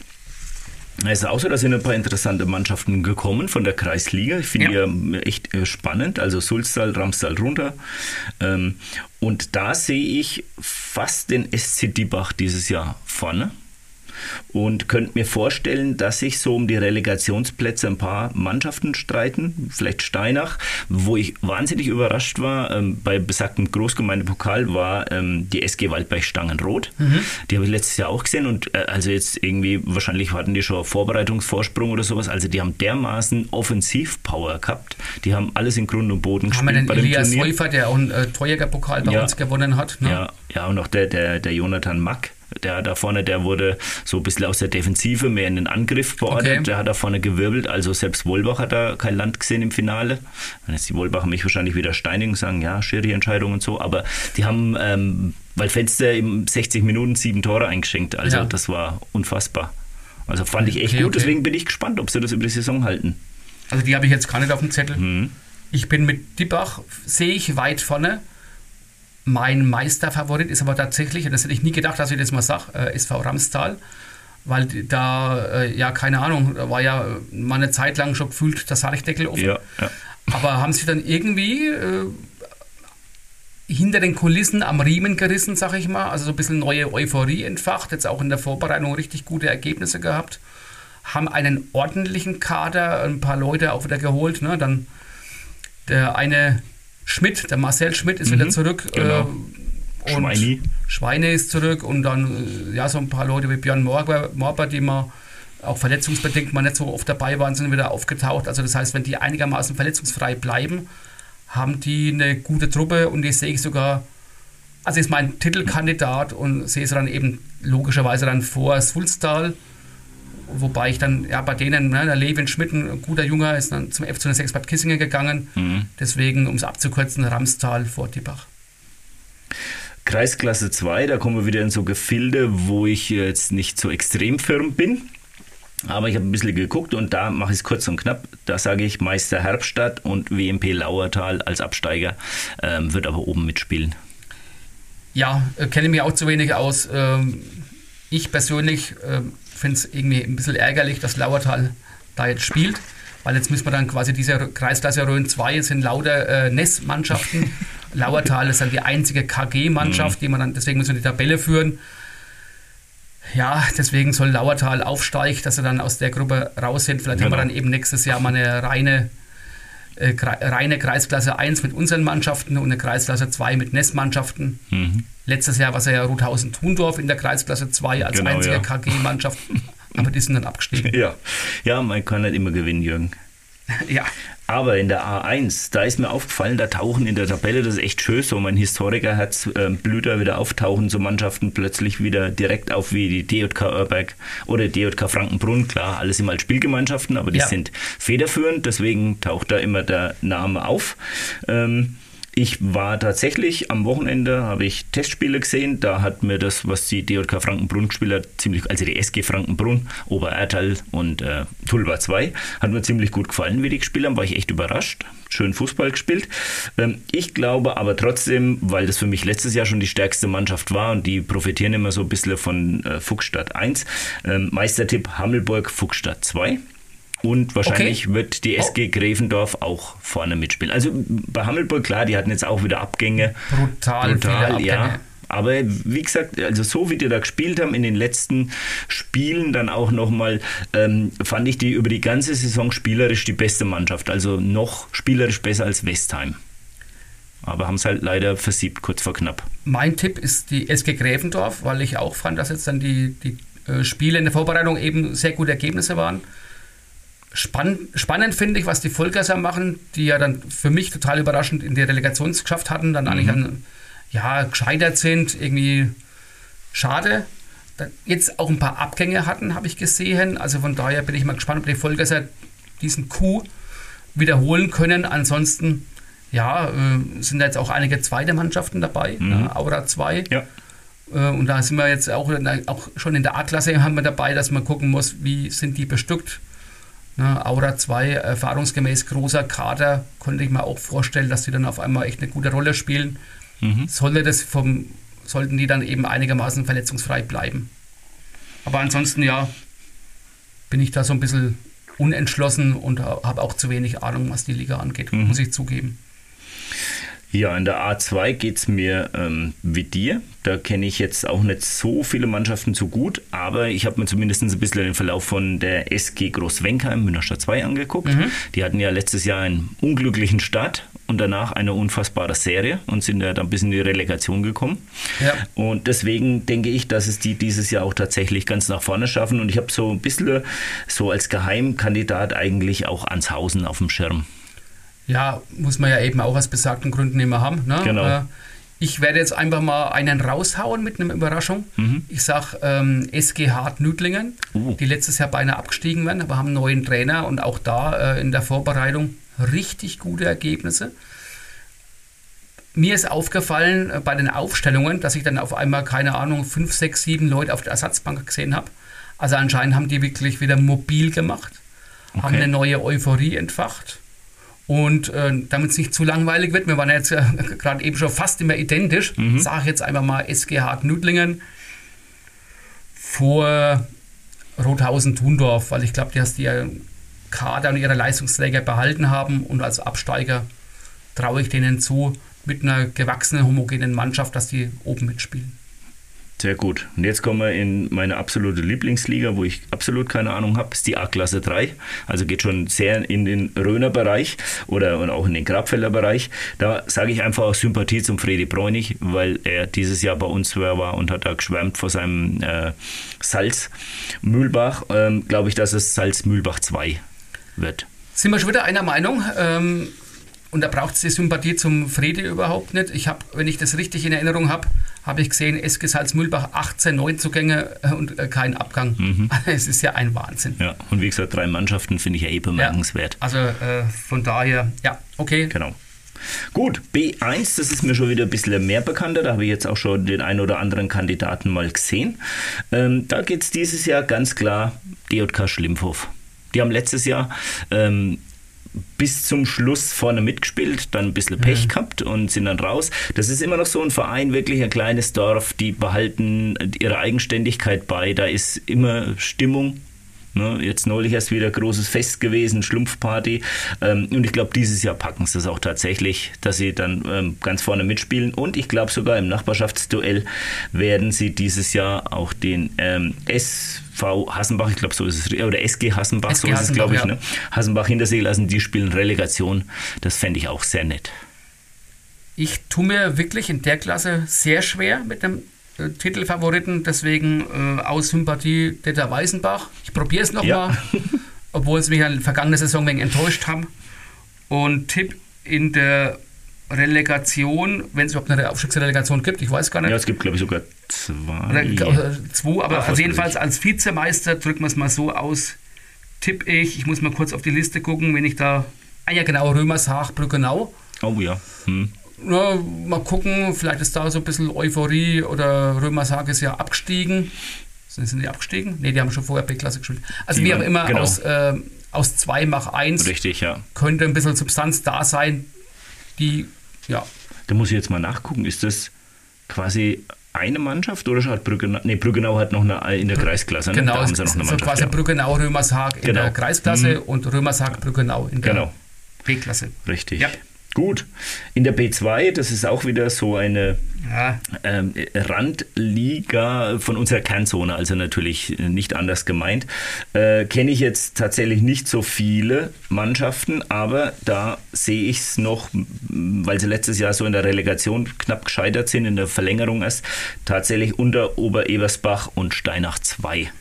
es ist auch so, da sind ein paar interessante Mannschaften gekommen von der Kreisliga. Ich finde ja. die echt äh, spannend. Also Sulztal, Ramstal runter. Ähm, und da sehe ich fast den SC Diebach dieses Jahr vorne und könnte mir vorstellen, dass sich so um die Relegationsplätze ein paar Mannschaften streiten, vielleicht Steinach, wo ich wahnsinnig überrascht war, ähm, bei besagtem Großgemeindepokal war ähm, die SG Waldberg Stangenrot. Mhm. Die habe ich letztes Jahr auch gesehen und äh, also jetzt irgendwie, wahrscheinlich hatten die schon Vorbereitungsvorsprung oder sowas, also die haben dermaßen Offensivpower gehabt, die haben alles in Grund und Boden gespielt. Haben wir den Elias Häufer, der auch einen äh, Torjägerpokal bei ja. uns gewonnen hat. Ne? Ja, ja, und auch der, der, der Jonathan Mack, der da vorne, der wurde so ein bisschen aus der Defensive mehr in den Angriff beordert. Okay. Der hat da vorne gewirbelt. Also selbst Wolbach hat da kein Land gesehen im Finale. Dann ist die Wolbacher mich wahrscheinlich wieder steinigen und sagen, ja, Schiri-Entscheidung und so. Aber die haben, ähm, weil Fenster in 60 Minuten sieben Tore eingeschenkt. Also ja. das war unfassbar. Also fand ich echt okay, gut. Okay. Deswegen bin ich gespannt, ob sie das über die Saison halten. Also die habe ich jetzt gar nicht auf dem Zettel. Mhm. Ich bin mit Diebach, sehe ich weit vorne. Mein Meisterfavorit ist aber tatsächlich, und das hätte ich nie gedacht, dass ich das mal sage, äh, SV Ramstal. weil da, äh, ja, keine Ahnung, da war ja mal eine Zeit lang schon gefühlt der Saliхдeckel offen. Ja, ja. Aber haben sie dann irgendwie äh, hinter den Kulissen am Riemen gerissen, sag ich mal. Also so ein bisschen neue Euphorie entfacht. Jetzt auch in der Vorbereitung richtig gute Ergebnisse gehabt. Haben einen ordentlichen Kader, ein paar Leute auch wieder geholt. Ne? Dann der eine Schmidt, der Marcel Schmidt ist Mhm, wieder zurück. genau. Äh, und Schweini. Schweine ist zurück und dann äh, ja so ein paar Leute wie Björn Morber, Morber die mal auch verletzungsbedingt mal nicht so oft dabei waren, sind wieder aufgetaucht. Also das heißt, wenn die einigermaßen verletzungsfrei bleiben, haben die eine gute Truppe und die sehe ich sogar, also ist mein Titelkandidat und sehe es dann eben logischerweise dann vor Sulstal, wobei ich dann ja bei denen, ne, der Levin Schmidt, ein guter Junger, ist dann zum F 6 Bad Kissingen gegangen. Mhm. Deswegen, um es abzukürzen, Ramstal vor Tippach. Kreisklasse 2, da kommen wir wieder in so Gefilde, wo ich jetzt nicht so extrem firm bin. Aber ich habe ein bisschen geguckt und da mache ich es kurz und knapp. Da sage ich Meister Herbstadt und WMP Lauertal als Absteiger ähm, wird aber oben mitspielen. Ja, äh, kenne mich auch zu wenig aus. Ähm, ich persönlich äh, finde es irgendwie ein bisschen ärgerlich, dass Lauertal da jetzt spielt, weil jetzt müssen wir dann quasi diese Kreisklasse Rhön 2 sind lauter äh, NES-Mannschaften. [LAUGHS] Lauertal ist dann die einzige KG-Mannschaft, die man dann, deswegen müssen wir die Tabelle führen. Ja, deswegen soll Lauertal aufsteigen, dass sie dann aus der Gruppe raus sind. Vielleicht haben wir Genau. dann eben nächstes Jahr mal eine reine, äh, reine Kreisklasse 1 mit unseren Mannschaften und eine Kreisklasse 2 mit NES-Mannschaften. Mhm. Letztes Jahr war es ja Ruthausen-Thundorf in der Kreisklasse 2 als Genau, einzige ja. KG-Mannschaft. [LAUGHS] Aber die sind dann abgestiegen. Ja. ja, man kann nicht immer gewinnen, Jürgen. [LAUGHS] ja. Aber in der A1, da ist mir aufgefallen, da tauchen in der Tabelle, das ist echt schön, so mein Historikerherz ähm, blüht da wieder auftauchen, so Mannschaften plötzlich wieder direkt auf wie die DJK Oerberg oder DJK Frankenbrunn, klar, alles immer als Spielgemeinschaften, aber die Ja. sind federführend, deswegen taucht da immer der Name auf. Ähm, ich war tatsächlich am Wochenende, habe ich Testspiele gesehen, da hat mir das, was die DJK Frankenbrunn gespielt hat, ziemlich, also die SG Frankenbrunn, Oberertal und äh, Tulba 2, hat mir ziemlich gut gefallen, wie die gespielt haben, war ich echt überrascht. Schön Fußball gespielt. Ähm, ich glaube aber trotzdem, weil das für mich letztes Jahr schon die stärkste Mannschaft war und die profitieren immer so ein bisschen von äh, Fuchsstadt 1, ähm, Meistertipp Hammelburg Fuchsstadt 2. Und wahrscheinlich wird die SG Grevendorf auch vorne mitspielen. Also bei Hammelburg, klar, die hatten jetzt auch wieder Abgänge. Brutal, Abgänge. ja. Aber wie gesagt, also so wie die da gespielt haben in den letzten Spielen, dann auch nochmal, ähm, fand ich die über die ganze Saison spielerisch die beste Mannschaft. Also noch spielerisch besser als Westheim. Aber haben es halt leider versiebt, kurz vor knapp. Mein Tipp ist die SG Gräfendorf, weil ich auch fand, dass jetzt dann die, die äh, Spiele in der Vorbereitung eben sehr gute Ergebnisse waren. Spann, spannend finde ich, was die Vollgasser machen, die ja dann für mich total überraschend in die Relegation geschafft hatten, dann eigentlich an, ja, gescheitert sind, irgendwie schade. Dann jetzt auch ein paar Abgänge hatten, habe ich gesehen. Also von daher bin ich mal gespannt, ob die Vollgasser diesen Coup wiederholen können. Ansonsten, ja, äh, sind da jetzt auch einige zweite Mannschaften dabei, ne? Aura 2. Ja. Äh, Und da sind wir jetzt auch, der- auch schon in der A-Klasse haben wir dabei, dass man gucken muss, wie sind die bestückt. Ne, Aura 2, erfahrungsgemäß großer Kader, konnte ich mir auch vorstellen, dass die dann auf einmal echt eine gute Rolle spielen. Sollte das vom, sollten die dann eben einigermaßen verletzungsfrei bleiben. Aber ansonsten, ja, bin ich da so ein bisschen unentschlossen und habe auch zu wenig Ahnung, was die Liga angeht, muss ich zugeben. Ja, in der A2 geht es mir ähm, wie dir. Da kenne ich jetzt auch nicht so viele Mannschaften so gut, aber ich habe mir zumindest ein bisschen den Verlauf von der SG Großwenkheim Münnerstadt 2 angeguckt. Die hatten ja letztes Jahr einen unglücklichen Start und danach eine unfassbare Serie und sind ja dann bis in die Relegation gekommen. Ja. Und deswegen denke ich, dass es die dieses Jahr auch tatsächlich ganz nach vorne schaffen. Und ich habe so ein bisschen so als Geheimkandidat eigentlich auch Anshausen auf dem Schirm. Ja, muss man ja eben auch aus besagten Gründen immer haben. Ne? Genau. Äh, Ich werde jetzt einfach mal einen raushauen mit einer Überraschung. Ich sage ähm, SG Hart Nüdlingen, Uh. die letztes Jahr beinahe abgestiegen werden, aber haben einen neuen Trainer und auch da äh, in der Vorbereitung richtig gute Ergebnisse. Mir ist aufgefallen äh, bei den Aufstellungen, dass ich dann auf einmal, keine Ahnung, fünf, sechs, sieben Leute auf der Ersatzbank gesehen habe. Also anscheinend haben die wirklich wieder mobil gemacht, haben Okay. eine neue Euphorie entfacht. Und äh, damit es nicht zu langweilig wird, wir waren ja jetzt äh, [LAUGHS] gerade eben schon fast immer identisch, sage ich jetzt einfach mal SG Hart Nüdlingen vor Rothausen-Thundorf, weil ich glaube, dass die Kader und ihre Leistungsträger behalten haben und als Absteiger traue ich denen zu, mit einer gewachsenen, homogenen Mannschaft, dass die oben mitspielen. Sehr gut. Und jetzt kommen wir in meine absolute Lieblingsliga, wo ich absolut keine Ahnung habe, ist die A-Klasse 3. Also geht schon sehr in den Röner-Bereich oder und auch in den Grabfelder Bereich. Da sage ich einfach aus Sympathie zum Fredi Bräunig, weil er dieses Jahr bei uns war und hat da geschwärmt vor seinem äh, Salz Mühlbach. Ähm, Glaube ich, dass es Salz Mühlbach 2 wird. Sind wir schon wieder einer Meinung? Ähm, und da braucht es die Sympathie zum Friede überhaupt nicht. Ich habe, wenn ich das richtig in Erinnerung habe, habe ich gesehen, SG Salzmühlbach 18 Neuzugänge äh, und äh, kein Abgang. Mhm. [LAUGHS] Es ist ja ein Wahnsinn. Ja, und wie gesagt, drei Mannschaften finde ich ja eh bemerkenswert. Ja, also äh, von daher, ja, okay. Genau. Gut, B1, das ist mir schon wieder ein bisschen mehr bekannter. Da habe ich jetzt auch schon den einen oder anderen Kandidaten mal gesehen. Ähm, da geht es dieses Jahr ganz klar DJK Schlimphof. Die haben letztes Jahr ähm, bis zum Schluss vorne mitgespielt, dann ein bisschen Pech mhm. gehabt und sind dann raus. Das ist immer noch so ein Verein, wirklich ein kleines Dorf, die behalten ihre Eigenständigkeit bei. Da ist immer Stimmung, Ne, jetzt neulich erst wieder großes Fest gewesen, Schlumpfparty. Ähm, und ich glaube, dieses Jahr packen sie es auch tatsächlich, dass sie dann ähm, ganz vorne mitspielen. Und ich glaube sogar im Nachbarschaftsduell werden sie dieses Jahr auch den ähm, SV Hassenbach, ich glaube so ist es, oder SG Hassenbach, SG so ist es glaube ich, ja. ne? Hassenbach hinter sich lassen, die spielen Relegation. Das fände ich auch sehr nett. Ich tue mir wirklich in der Klasse sehr schwer mit dem äh, Titelfavoriten, deswegen äh, aus Sympathie Dieter Weißenbach. Ich probiere es nochmal, ja. [LAUGHS] obwohl es mich in der vergangenen Saison wegen enttäuscht haben. Und Tipp in der Relegation, wenn es überhaupt eine Aufstiegsrelegation gibt, ich weiß gar nicht. Ja, es gibt, glaube ich, sogar zwei. Oder, zwei, aber Ach, also jedenfalls als Vizemeister drücken wir es mal so aus. Tipp ich, ich muss mal kurz auf die Liste gucken, wenn ich da. Ah ja, genau, Römershaag, Brückenau. Oh ja. Hm na, mal gucken, vielleicht ist da so ein bisschen Euphorie oder Römershaag ist ja abgestiegen. Sind, die abgestiegen? Ne, die haben schon vorher B-Klasse gespielt. Also die wie auch immer, genau. aus, äh, aus mach eins. Richtig, ja. Könnte ein bisschen Substanz da sein, die, ja. Da muss ich jetzt mal nachgucken, ist das quasi eine Mannschaft oder hat Brüggenau, nee, Brüggenau hat noch eine in der Kreisklasse, ne? Genau, da haben sie noch eine Mannschaft, so quasi ja. Brüggenau, Römershaag in genau. der Kreisklasse mhm. und Römershaag, Brüggenau in der genau. B-Klasse. Richtig. Ja. Gut, in der B2, das ist auch wieder so eine ja. ähm, Randliga von unserer Kernzone, also natürlich nicht anders gemeint, äh, kenne ich jetzt tatsächlich nicht so viele Mannschaften, aber da sehe ich es noch, weil sie letztes Jahr so in der Relegation knapp gescheitert sind, in der Verlängerung erst, tatsächlich unter Oberebersbach und Steinach 2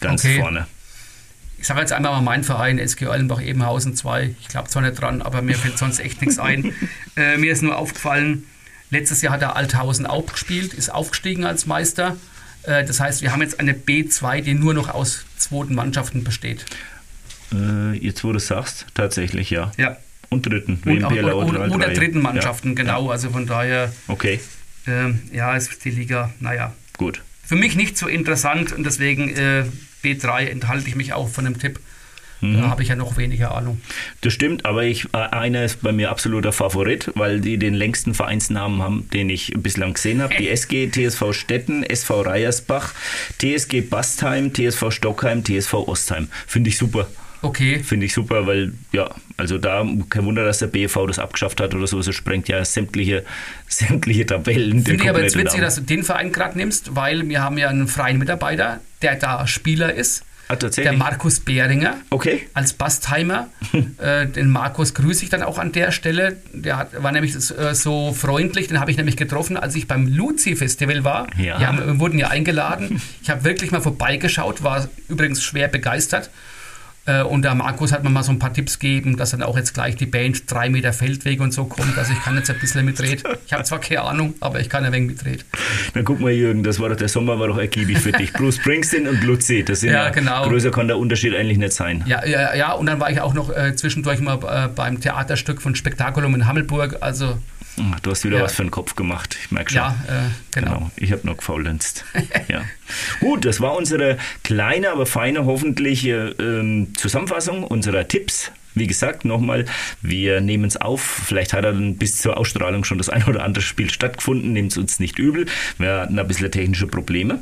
ganz okay. vorne ich sage jetzt einmal mal meinen Verein, SG Eulenbach Ebenhausen 2. Ich glaube zwar nicht dran, aber mir fällt sonst echt nichts ein. [LAUGHS] Äh, mir ist nur aufgefallen, letztes Jahr hat er Althausen auch gespielt, ist aufgestiegen als Meister. Äh, das heißt, wir haben jetzt eine B2, die nur noch aus zweiten Mannschaften besteht. Äh, jetzt, wo du sagst, tatsächlich, ja. Ja. Und dritten. Und, auch, oder, oder, oder dritten Mannschaften, ja. genau. Also von daher. Okay. Ähm, ja, ist die Liga, naja. Gut. Für mich nicht so interessant und deswegen äh, B3 enthalte ich mich auch von dem Tipp. Mhm. Da habe ich ja noch weniger Ahnung. Das stimmt, aber ich, äh, einer ist bei mir absoluter Favorit, weil die den längsten Vereinsnamen haben, den ich bislang gesehen habe. Die [LAUGHS] SG, TSV Stetten, SV Reiersbach, TSG Bastheim, TSV Stockheim, TSV Ostheim. Finde ich super. Okay. Finde ich super, weil, ja, also da kein Wunder, dass der BV das abgeschafft hat oder so. Es sprengt ja sämtliche, [LAUGHS] sämtliche Tabellen. Finde ich aber jetzt witzig, dass du den Verein gerade nimmst, weil wir haben ja einen freien Mitarbeiter, der da Spieler ist. Ah, der Markus Behringer okay. als Bastheimer. [LAUGHS] äh, den Markus grüße ich dann auch an der Stelle. Der hat, war nämlich äh, so freundlich, den habe ich nämlich getroffen, als ich beim Luzi-Festival war. Ja. Die haben, wurden ja eingeladen. Ich habe wirklich mal vorbeigeschaut, war übrigens schwer begeistert. Äh, und der Markus hat mir mal so ein paar Tipps gegeben, dass dann auch jetzt gleich die Band drei Meter Feldweg und so kommt. Also ich kann jetzt ein bisschen mitreden. Ich habe zwar keine Ahnung, aber ich kann ein wenig mitreden. Na guck mal, Jürgen, das war doch, der Sommer war doch ergiebig für dich. Bruce Springsteen und Luzi, das sind ja, ja genau. größer kann der Unterschied eigentlich nicht sein. Ja, ja, ja. und dann war ich auch noch äh, zwischendurch mal äh, beim Theaterstück von Spektakulum in Hammelburg. Also du hast wieder ja. was für den Kopf gemacht, ich merke schon. Ja, äh, genau. genau. Ich habe noch gefaulenzt. [LAUGHS] ja. Gut, das war unsere kleine, aber feine, hoffentlich äh, ähm, Zusammenfassung unserer Tipps Wie gesagt, nochmal, wir nehmen es auf. Vielleicht hat dann bis zur Ausstrahlung schon das ein oder andere Spiel stattgefunden. Nehmt es uns nicht übel. Wir hatten ein bisschen technische Probleme.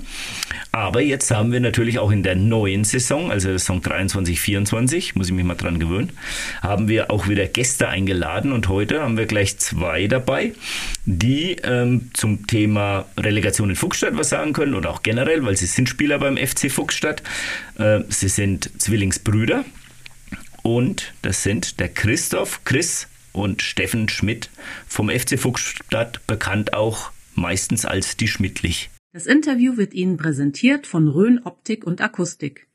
Aber jetzt haben wir natürlich auch in der neuen Saison, also Saison 23, 24, muss ich mich mal dran gewöhnen, haben wir auch wieder Gäste eingeladen und heute haben wir gleich zwei dabei, die ähm, zum Thema Relegation in Fuchsstadt was sagen können oder auch generell, weil sie sind Spieler beim FC Fuchsstadt. Äh, sie sind Zwillingsbrüder und das sind der Christoph, Chris und Steffen Schmidt vom FC Fuchsstadt, bekannt auch meistens als die Schmidtlich. Das Interview wird Ihnen präsentiert von Rhön Optik und Akustik.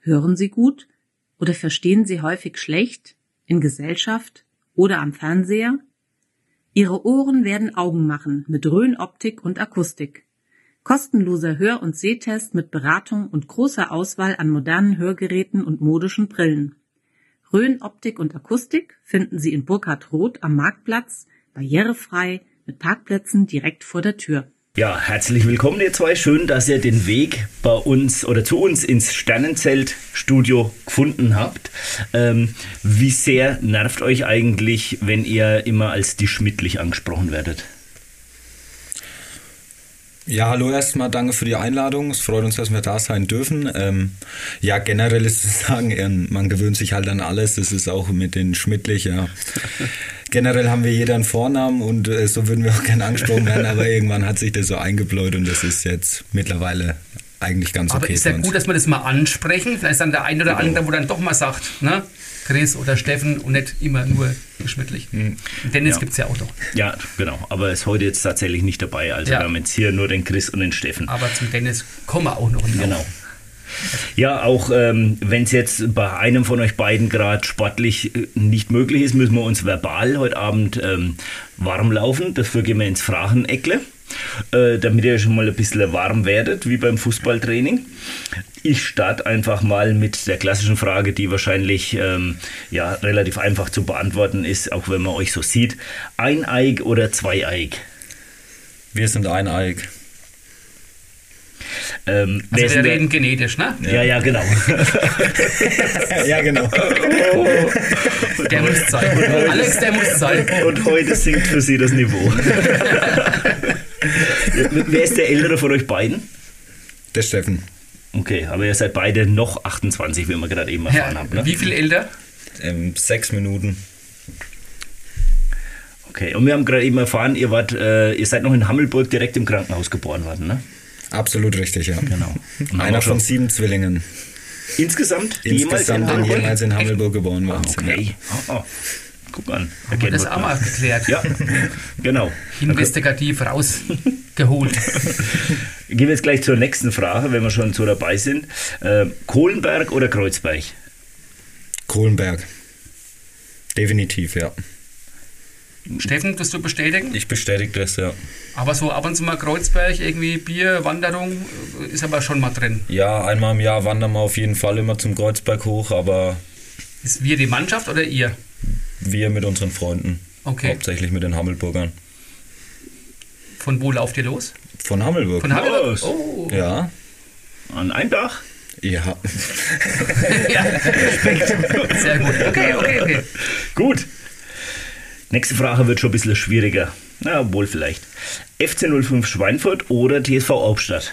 Hören Sie gut oder verstehen Sie häufig schlecht in Gesellschaft oder am Fernseher? Ihre Ohren werden Augen machen mit Rhön Optik und Akustik. Kostenloser Hör- und Sehtest mit Beratung und großer Auswahl an modernen Hörgeräten und modischen Brillen. Rhön Optik und Akustik finden Sie in Burkhard Roth am Marktplatz, barrierefrei, mit Parkplätzen direkt vor der Tür. Ja, herzlich willkommen ihr zwei. Schön, dass ihr den Weg bei uns oder zu uns ins Sternenzelt-Studio gefunden habt. Ähm, wie sehr nervt euch eigentlich, wenn ihr immer als die Schmidtlich angesprochen werdet? Ja, hallo erstmal, danke für die Einladung. Es freut uns, dass wir da sein dürfen. Ähm, ja, generell ist es [LAUGHS] sagen, man gewöhnt sich halt an alles. Das ist auch mit den Schmidtlich, ja. Generell haben wir jeder einen Vornamen und äh, so würden wir auch gerne angesprochen werden, aber [LAUGHS] irgendwann hat sich das so eingebläut und das ist jetzt mittlerweile eigentlich ganz aber okay. Aber ist ja gut, dass wir das mal ansprechen. Vielleicht ist dann der eine oder genau. andere, wo dann doch mal sagt, ne? Chris oder Steffen und nicht immer nur geschmittlich. Mhm. Dennis ja. gibt es ja auch noch. Ja, genau. Aber ist heute jetzt tatsächlich nicht dabei. Also ja. wir haben jetzt hier nur den Chris und den Steffen. Aber zum Dennis kommen wir auch noch. Genau. Ja, auch ähm, wenn es jetzt bei einem von euch beiden gerade sportlich äh, nicht möglich ist, müssen wir uns verbal heute Abend ähm, warm laufen. Dafür gehen wir ins Fracheneckle. Äh, damit ihr schon mal ein bisschen warm werdet, wie beim Fußballtraining. Ich starte einfach mal mit der klassischen Frage, die wahrscheinlich ähm, ja, relativ einfach zu beantworten ist, auch wenn man euch so sieht. Eineig oder zweieig? Wir sind eineig. Ähm, also wir reden genetisch, ne? Ja, ja, genau. [LAUGHS] ja, genau. Der muss sein. Alex, der muss sein. Und heute sinkt für Sie das Niveau. [LAUGHS] Wer ist der Ältere von euch beiden? Der Steffen. Okay, aber ihr seid beide noch 28, wie wir gerade eben erfahren ja, haben. Ne? Wie viel älter? Ähm, sechs Minuten. Okay, und wir haben gerade eben erfahren, ihr, wart, äh, ihr seid noch in Hammelburg direkt im Krankenhaus geboren worden, ne? Absolut richtig, ja. Genau. [LAUGHS] Einer von sieben Zwillingen. Insgesamt? Insgesamt jemals in, jemals in Hammelburg geboren worden. Okay. Oh, oh. Guck an. Haben wir das auch mal geklärt. Ja, genau. Investigativ rausgeholt. [LAUGHS] Gehen wir jetzt gleich zur nächsten Frage, wenn wir schon so dabei sind. Äh, Kohlenberg oder Kreuzberg? Kohlenberg. Definitiv, ja. Steffen, das du bestätigen? Ich bestätige das, ja. Aber so ab und zu mal Kreuzberg, irgendwie Bier, Wanderung, äh, ist aber schon mal drin. Ja, einmal im Jahr wandern wir auf jeden Fall immer zum Kreuzberg hoch, aber. Ist wir die Mannschaft oder ihr? Wir mit unseren Freunden. Okay. Hauptsächlich mit den Hammelburgern. Von wo lauft ihr los? Von Hammelburg. Von Hammelburg? Oh. Ja. An einem Dach? Ja. [LAUGHS] ja. Sehr gut. Okay, okay, okay. Gut. Nächste Frage wird schon ein bisschen schwieriger. Na, wohl vielleicht. FC 05 Schweinfurt oder TSV Hauptstadt?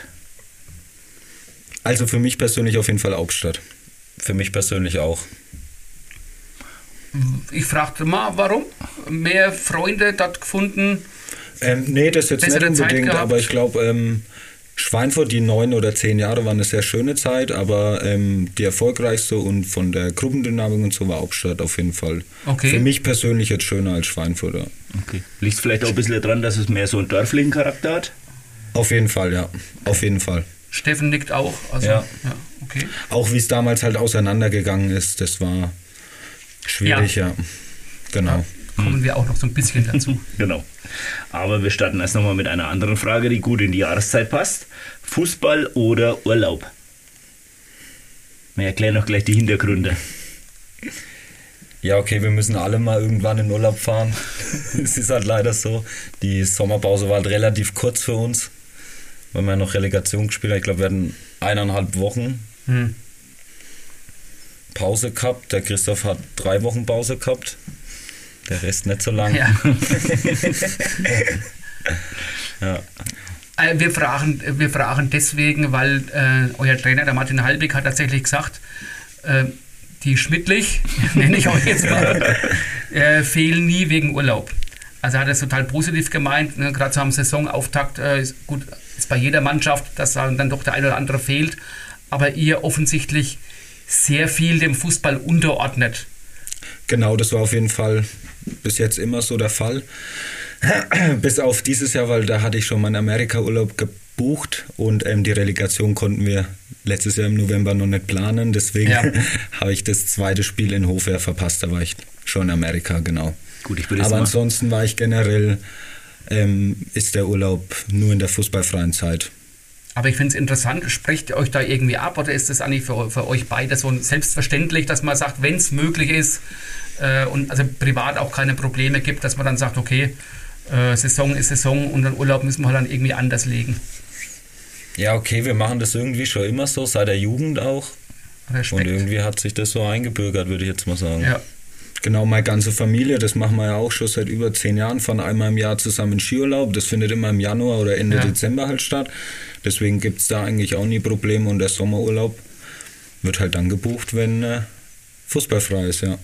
Also für mich persönlich auf jeden Fall Hauptstadt. Für mich persönlich auch. Ich fragte mal, warum? Mehr Freunde dort gefunden? Ähm, nee, das jetzt nicht unbedingt, aber ich glaube, ähm, Schweinfurt, die neun oder zehn Jahre waren eine sehr schöne Zeit, aber ähm, die erfolgreichste und von der Gruppendynamik und so war Hauptstadt auf jeden Fall. Okay. Für mich persönlich jetzt schöner als Schweinfurt. Ja. Okay. Liegt vielleicht auch ein bisschen daran, dass es mehr so einen dörflichen Charakter hat? Auf jeden Fall, ja. Auf jeden Fall. Steffen nickt auch. Also, ja. ja. Okay. Auch wie es damals halt auseinandergegangen ist, das war schwierig, ja. ja. Genau. Ja, kommen wir auch noch so ein bisschen dazu. [LAUGHS] genau. Aber wir starten erst nochmal mit einer anderen Frage, die gut in die Jahreszeit passt. Fußball oder Urlaub? Wir erklären noch gleich die Hintergründe. Ja, okay, wir müssen alle mal irgendwann in Urlaub fahren. [LAUGHS] es ist halt leider so. Die Sommerpause war halt relativ kurz für uns, weil wir noch Relegation gespielt haben. Ich glaube, wir hatten eineinhalb Wochen. Hm. Pause gehabt. Der Christoph hat drei Wochen Pause gehabt. Der Rest nicht so lang. Ja. [LAUGHS] ja. Äh, Wir fragen, wir fragen deswegen, weil äh, euer Trainer, der Martin Halbig, hat tatsächlich gesagt, äh, die Schmidtlich, [LAUGHS] nenne ich auch jetzt mal, [LAUGHS] äh, fehlen nie wegen Urlaub. Also er hat es total positiv gemeint, ne? gerade so am Saisonauftakt, äh, ist gut, ist bei jeder Mannschaft, dass dann doch der eine oder andere fehlt, aber ihr offensichtlich sehr viel dem Fußball unterordnet. Genau, das war auf jeden Fall bis jetzt immer so der Fall. [CLEARS THROAT] bis auf dieses Jahr, weil da hatte ich schon meinen Amerika-Urlaub gebucht und ähm, die Relegation konnten wir letztes Jahr im November noch nicht planen. Deswegen Ja. [LAUGHS] habe ich das zweite Spiel in Hofer verpasst. Da war ich schon in Amerika, genau. Gut, ich würde Aber ansonsten war ich generell, ähm, ist der Urlaub nur in der fußballfreien Zeit. Aber ich finde es interessant, sprecht ihr euch da irgendwie ab oder ist das eigentlich für, für euch beide so selbstverständlich, dass man sagt, wenn es möglich ist äh, und also privat auch keine Probleme gibt, dass man dann sagt, okay, äh, Saison ist Saison und den Urlaub müssen wir halt dann irgendwie anders legen. Ja, okay, wir machen das irgendwie schon immer so, seit der Jugend auch. Und Respekt. irgendwie hat sich das so eingebürgert, würde ich jetzt mal sagen. Ja. Genau, meine ganze Familie, das machen wir ja auch schon seit über zehn Jahren, fahren einmal im Jahr zusammen in Skiurlaub. Das findet immer im Januar oder Ende Ja. Dezember halt statt. Deswegen gibt es da eigentlich auch nie Probleme und der Sommerurlaub wird halt dann gebucht, wenn äh, fußballfrei ist, ja.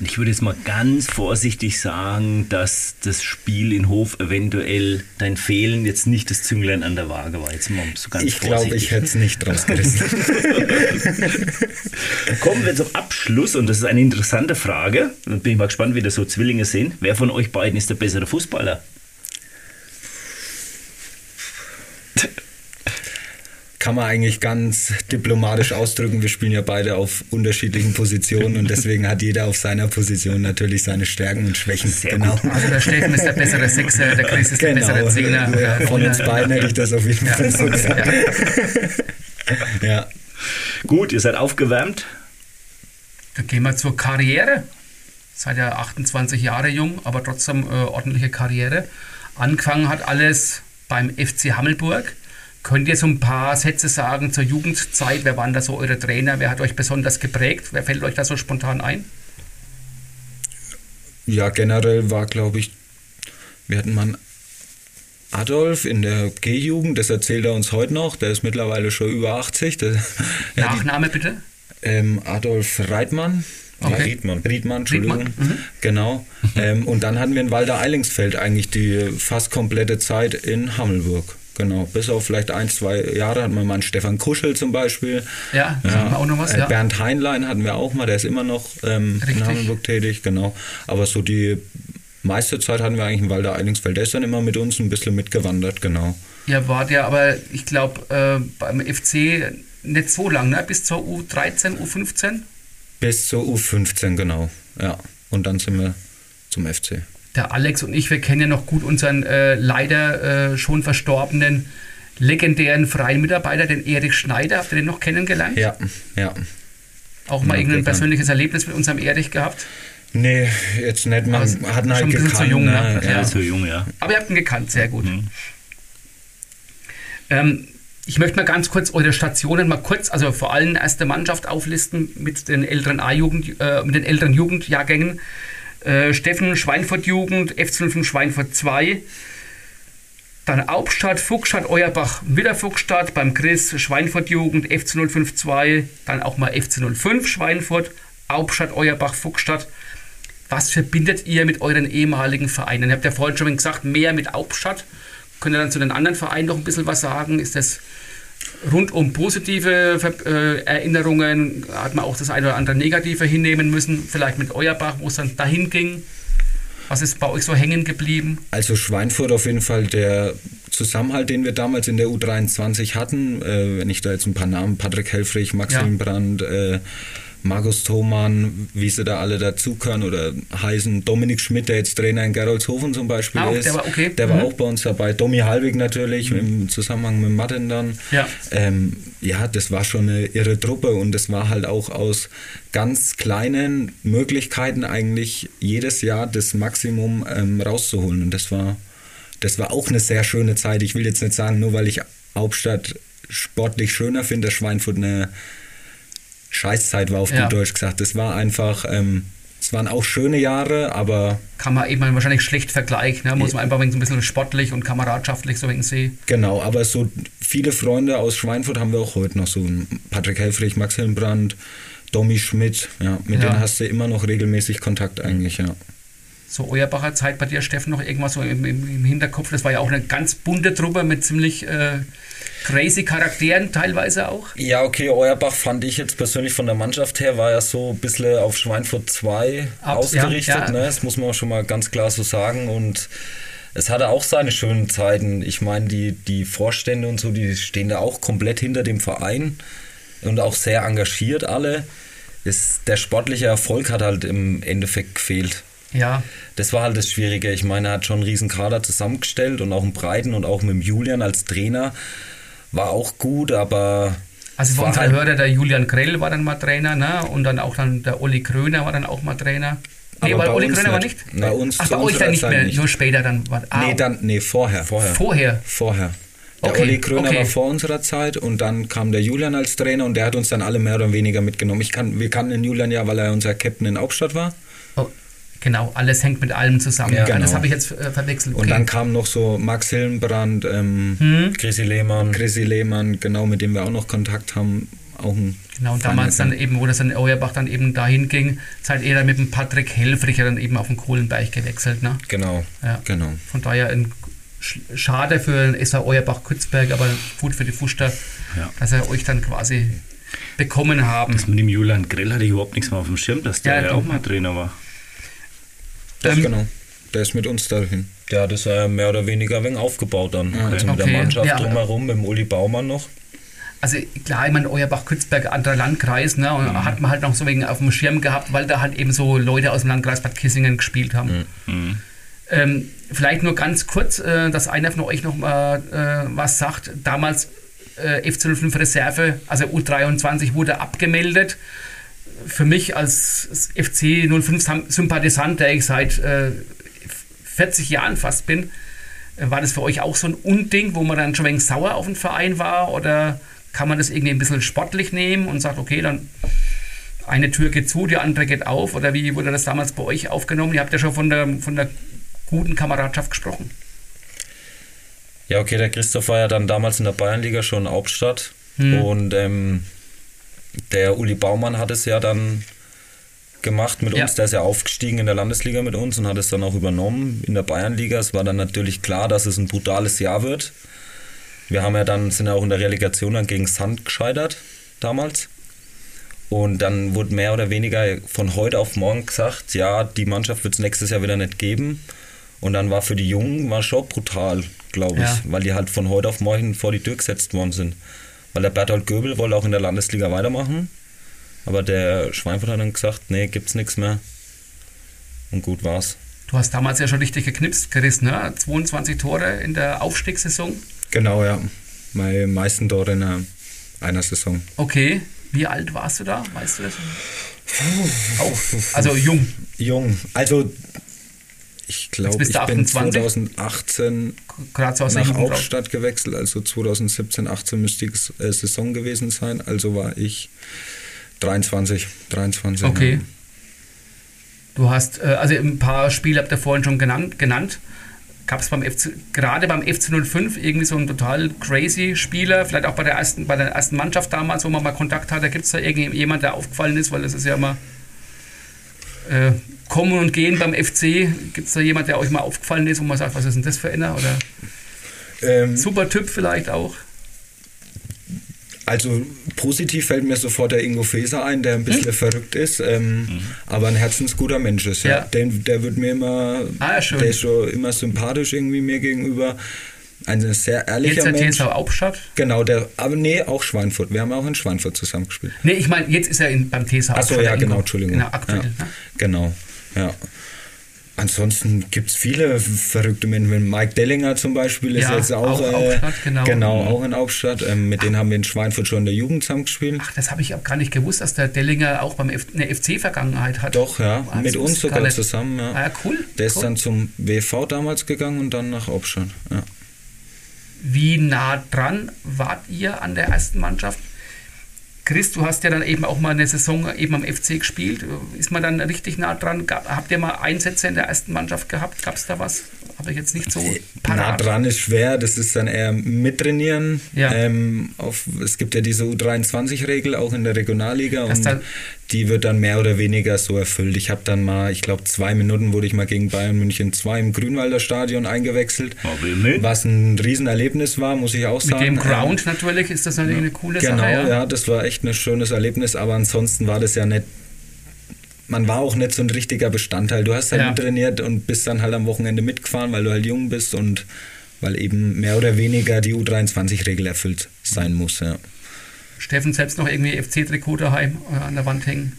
Und ich würde jetzt mal ganz vorsichtig sagen, dass das Spiel in Hof eventuell dein Fehlen jetzt nicht das Zünglein an der Waage war. Jetzt mal so ganz ich glaube, vorsichtig. ich hätte es nicht rausgerissen. [LAUGHS] Kommen wir zum Abschluss und das ist eine interessante Frage. Bin ich mal gespannt, wie das so Zwillinge sehen. Wer von euch beiden ist der bessere Fußballer? Kann man eigentlich ganz diplomatisch ausdrücken. Wir spielen ja beide auf unterschiedlichen Positionen und deswegen hat jeder auf seiner Position natürlich seine Stärken und Schwächen. Sehr genau. gut. Also der Steffen ist der bessere Sechser, der Chris ist der bessere Zehner. Ja, Von uns Ja. beiden hätte ich das auf jeden Fall so gesagt. Ja. Ja. Gut, ihr seid aufgewärmt. Dann gehen wir zur Karriere. Seid ja 28 Jahre jung, aber trotzdem äh, ordentliche Karriere. Angefangen hat alles beim FC Hammelburg. Könnt ihr so ein paar Sätze sagen zur Jugendzeit? Wer waren da so eure Trainer? Wer hat euch besonders geprägt? Wer fällt euch da so spontan ein? Ja, generell war, glaube ich, wir hatten mal Adolf in der G-Jugend, das erzählt er uns heute noch, der ist mittlerweile schon über 80. Der, ja, die, Nachname bitte? ähm, Adolf Reitmann. Okay. Riedmann. Riedmann, Entschuldigung. Riedmann, mhm. Genau. [LAUGHS] ähm, und dann hatten wir in Walder Eilingsfeld eigentlich die fast komplette Zeit in Hammelburg. Genau. Bis auf vielleicht ein, zwei Jahre hatten wir mal einen Stefan Kuschel zum Beispiel. Ja, sagen wir auch noch was, Äh, ja. Bernd Heinlein hatten wir auch mal, der ist immer noch ähm, in Hammelburg tätig, genau. Aber so die meiste Zeit hatten wir eigentlich in Walder Eilingsfeld. Der ist dann immer mit uns ein bisschen mitgewandert, genau. Ihr wart ja aber, ich glaube, äh, beim FC nicht so lang, ne? bis zur U13, U15. Bis zur U15, genau. Ja. Und dann sind wir zum FC. Der Alex und ich, wir kennen ja noch gut unseren äh, leider äh, schon verstorbenen legendären freien Mitarbeiter, den Erich Schneider. Habt ihr den noch kennengelernt? Ja, ja. Auch mal Ja, irgendein persönliches Erlebnis mit unserem Erich gehabt. Nee, jetzt nicht. Man Aber hat ihn schon halt ein bisschen zu gekannt. jung, ne? ne? Ja. Ja, so jung, ja. Aber ihr habt ihn gekannt, sehr gut. Ähm, ich möchte mal ganz kurz eure Stationen mal kurz, also vor allem erste Mannschaft auflisten mit den älteren A-Jugend, äh, mit den älteren Jugendjahrgängen. Äh, Steffen Schweinfurt Jugend, FC05 Schweinfurt 2. Dann Hauptstadt, Fuchsstadt, Euerbach, Widderfuchsstadt, beim Chris Schweinfurt Jugend, FC05 2, dann auch mal FC05 Schweinfurt, Hauptstadt, Euerbach, Fuchsstadt. Was verbindet ihr mit euren ehemaligen Vereinen? Ihr habt ja vorhin schon gesagt, mehr mit Hauptstadt. Könnt ihr dann zu den anderen Vereinen noch ein bisschen was sagen? Ist das rundum positive äh, Erinnerungen? Hat man auch das eine oder andere Negative hinnehmen müssen? Vielleicht mit Euerbach, wo es dann dahin ging? Was ist bei euch so hängen geblieben? Also Schweinfurt auf jeden Fall der Zusammenhalt, den wir damals in der U23 hatten. Äh, wenn ich da jetzt ein paar Namen, Patrick Helfrich, Max Ja. Hillenbrand, äh, Markus Thoman, wie sie da alle dazugehören oder heißen, Dominik Schmidt, der jetzt Trainer in Gerolzhofen zum Beispiel Ah, ist. der war okay. Der war Mhm. auch bei uns dabei. Domi Halbig natürlich im Zusammenhang mit Martin dann. Ja. Ähm, ja, das war schon eine irre Truppe und das war halt auch aus ganz kleinen Möglichkeiten eigentlich jedes Jahr das Maximum ähm, rauszuholen. Und das war, das war auch eine sehr schöne Zeit. Ich will jetzt nicht sagen, nur weil ich Hauptstadt sportlich schöner finde, dass Schweinfurt eine Scheißzeit war auf Ja. gut Deutsch gesagt. Das war einfach, ähm, es waren auch schöne Jahre, aber Kann man eben wahrscheinlich schlecht vergleichen. Ne? Muss man einfach ein bisschen sportlich und kameradschaftlich so wenig sehen. genau, aber so viele Freunde aus Schweinfurt haben wir auch heute noch so. Patrick Helfrich, Max Hillenbrand, Domi Schmidt, ja, mit Ja. denen hast du immer noch regelmäßig Kontakt eigentlich, ja. So Euerbacher Zeit bei dir, Steffen, noch irgendwas so im, im, im Hinterkopf? Das war ja auch eine ganz bunte Truppe mit ziemlich äh, crazy Charakteren teilweise auch. Ja, okay, Euerbach fand ich jetzt persönlich von der Mannschaft her, war ja so ein bisschen auf Schweinfurt 2 Ab- ausgerichtet, ja, ja. Ne? das muss man auch schon mal ganz klar so sagen und es hatte auch seine schönen Zeiten. Ich meine, die, die Vorstände und so, die stehen da auch komplett hinter dem Verein und auch sehr engagiert alle. Es, der sportliche Erfolg hat halt im Endeffekt gefehlt. Ja, Das war halt das Schwierige. Ich meine, er hat schon einen riesen Kader zusammengestellt und auch einen breiten und auch mit dem Julian als Trainer war auch gut, aber also für unsere halt- Hörer, der Julian Grell war dann mal Trainer, ne? Und dann auch dann der Olli Kröner war dann auch mal Trainer. Nee, Aber weil bei Olli Kröner war nicht. Bei uns Ach, bei euch dann nicht mehr, nicht. nur später dann war ah, Nee, dann, nee, vorher. vorher. vorher. Vorher. Der Okay, Olli Kröner okay. war vor unserer Zeit und dann kam der Julian als Trainer und der hat uns dann alle mehr oder weniger mitgenommen. Ich kann, wir kannten den Julian ja, weil er unser Captain in Hauptstadt war. Genau, alles hängt mit allem zusammen. Ja, Ja, Das genau. habe ich jetzt äh, verwechselt. Und Okay. dann kam noch so Max Hillenbrand, ähm, Hm? Chrissy Lehmann. Chrissy Lehmann, genau, mit dem wir auch noch Kontakt haben. Auch ein Genau, und damals dann eben, wo das in Auerbach dann eben dahin ging, seid ihr dann mit dem Patrick Helfricher dann eben auf den Kohlenberg gewechselt. Ne? Genau. Ja. Genau. Von daher ein sch- schade für den SV Auerbach-Kützberg, aber gut für die Fuster, Ja. dass er euch dann quasi bekommen haben. Das mit dem Julian Grill hatte ich überhaupt nichts mehr auf dem Schirm, dass der Ja, ja, auch mal Trainer war. Doch, Ähm, genau. Der ist mit uns dahin. Ja, das war ja mehr oder weniger wenig aufgebaut dann. Also mit Okay, der Mannschaft ja. drumherum, mit dem Uli Baumann noch. Also klar, ich meine, Euerbach-Kützberg, anderer Landkreis, ne? Und Mhm. hat man halt noch so wegen auf dem Schirm gehabt, weil da halt eben so Leute aus dem Landkreis Bad Kissingen gespielt haben. Mhm. Ähm, vielleicht nur ganz kurz, äh, dass einer von euch noch mal äh, was sagt. Damals äh, FC05 Reserve, also U23 wurde abgemeldet. Für mich als FC 05-Sympathisant, der ich seit äh, 40 Jahren fast bin, äh, war das für euch auch so ein Unding, wo man dann schon ein wenig sauer auf den Verein war? Oder kann man das irgendwie ein bisschen sportlich nehmen und sagt, okay, dann eine Tür geht zu, die andere geht auf? Oder wie wurde das damals bei euch aufgenommen? Ihr habt ja schon von der, von der guten Kameradschaft gesprochen. Ja, okay, der Christoph war ja dann damals in der Bayernliga schon Hauptstadt. Hm. Und ähm, der Uli Baumann hat es ja dann gemacht mit Ja. uns. Der ist ja aufgestiegen in der Landesliga mit uns und hat es dann auch übernommen in der Bayernliga. Es war dann natürlich klar, dass es ein brutales Jahr wird. Wir haben ja dann, sind ja auch in der Relegation dann gegen Sand gescheitert damals. Und dann wurde mehr oder weniger von heute auf morgen gesagt, ja, die Mannschaft wird es nächstes Jahr wieder nicht geben. Und dann war für die Jungen war schon brutal, glaube ich, Ja. weil die halt von heute auf morgen vor die Tür gesetzt worden sind. Weil der Berthold Göbel wollte auch in der Landesliga weitermachen, aber der Schweinfurt hat dann gesagt, nee, gibt's nichts mehr. Und gut war's. Du hast damals ja schon richtig geknipst, Chris, ne? 22 Tore in der Aufstiegssaison. Genau, ja. Meine meisten Tore in einer, einer Saison. Okay, wie alt warst du da? Weißt du das? Auch. Also jung. Jung. Also, ich glaube, ich du bin 28? 2018 Gerade so aus der nach. Hauptstadt gewechselt. Also 2017, 18 müsste die äh, Saison gewesen sein. Also war ich 23. 23 Okay. ja. Du hast, äh, also ein paar Spiele habt ihr vorhin schon genannt. genannt. Gab es beim FC, gerade beim FC 05 irgendwie so einen total crazy Spieler, vielleicht auch bei der ersten, bei der ersten Mannschaft damals, wo man mal Kontakt hatte, gibt es da irgendjemand, der aufgefallen ist, weil das ist ja immer äh, kommen und gehen beim FC. Gibt es da jemand, der euch mal aufgefallen ist, wo man sagt, was ist denn das für einer? Oder Ähm, super Typ vielleicht auch. Also positiv fällt mir sofort der Ingo Feser ein, der ein bisschen verrückt ist, ähm, aber ein herzensguter Mensch ist. Ja. Ja. Den, der wird mir immer, Ah, ja, schön. der ist schon immer sympathisch irgendwie mir gegenüber. Ein sehr ehrlicher Jetzt Mensch. TSV Hauptstadt. Genau, der, aber nee, auch Schweinfurt. Wir haben auch in Schweinfurt zusammengespielt. Nee, ich meine, jetzt ist er in, beim TSV Achso, ja, genau, Ingo. Entschuldigung. Genau, aktuell. Ja, Ne? genau, ja. Ansonsten gibt es viele verrückte Menschen. Mike Dellinger zum Beispiel ist Ja, jetzt auch, auch äh, Hauptstadt, genau. genau, auch in Hauptstadt. Ähm, mit denen haben wir in Schweinfurt schon in der Jugend zusammengespielt. Ach, das habe ich auch gar nicht gewusst, dass der Dellinger auch beim F eine FC-Vergangenheit hat. Doch, ja, das mit uns sogar zusammen. Ja. Ah, ja, cool. Der ist cool. dann zum WV damals gegangen und dann nach Hauptstadt. Ja. Wie nah dran wart ihr an der ersten Mannschaft? Chris, du hast ja dann eben auch mal eine Saison eben am FC gespielt. Ist man dann richtig nah dran? Gab, habt ihr mal Einsätze in der ersten Mannschaft gehabt? Gab es da was? Habe ich jetzt nicht so parat. Nah dran ist schwer, das ist dann eher mittrainieren. Ja. Ähm, auf, es gibt ja diese U23-Regel auch in der Regionalliga Dass und da- die wird dann mehr oder weniger so erfüllt. Ich habe dann mal, ich glaube, zwei Minuten wurde ich mal gegen Bayern München 2 im Grünwalder Stadion eingewechselt. Aber mit. Was ein Riesenerlebnis war, muss ich auch Mit sagen. dem Ähm, Ground natürlich ist das natürlich eine coole Genau, Sache. ja. Ja. das war echt ein schönes Erlebnis, aber ansonsten war das ja nicht. Man war auch nicht so ein richtiger Bestandteil. Du hast halt Ja. trainiert und bist dann halt am Wochenende mitgefahren, weil du halt jung bist und weil eben mehr oder weniger die U23-Regel erfüllt sein muss. Ja. Steffen selbst noch irgendwie FC-Trikot daheim äh, an der Wand hängen.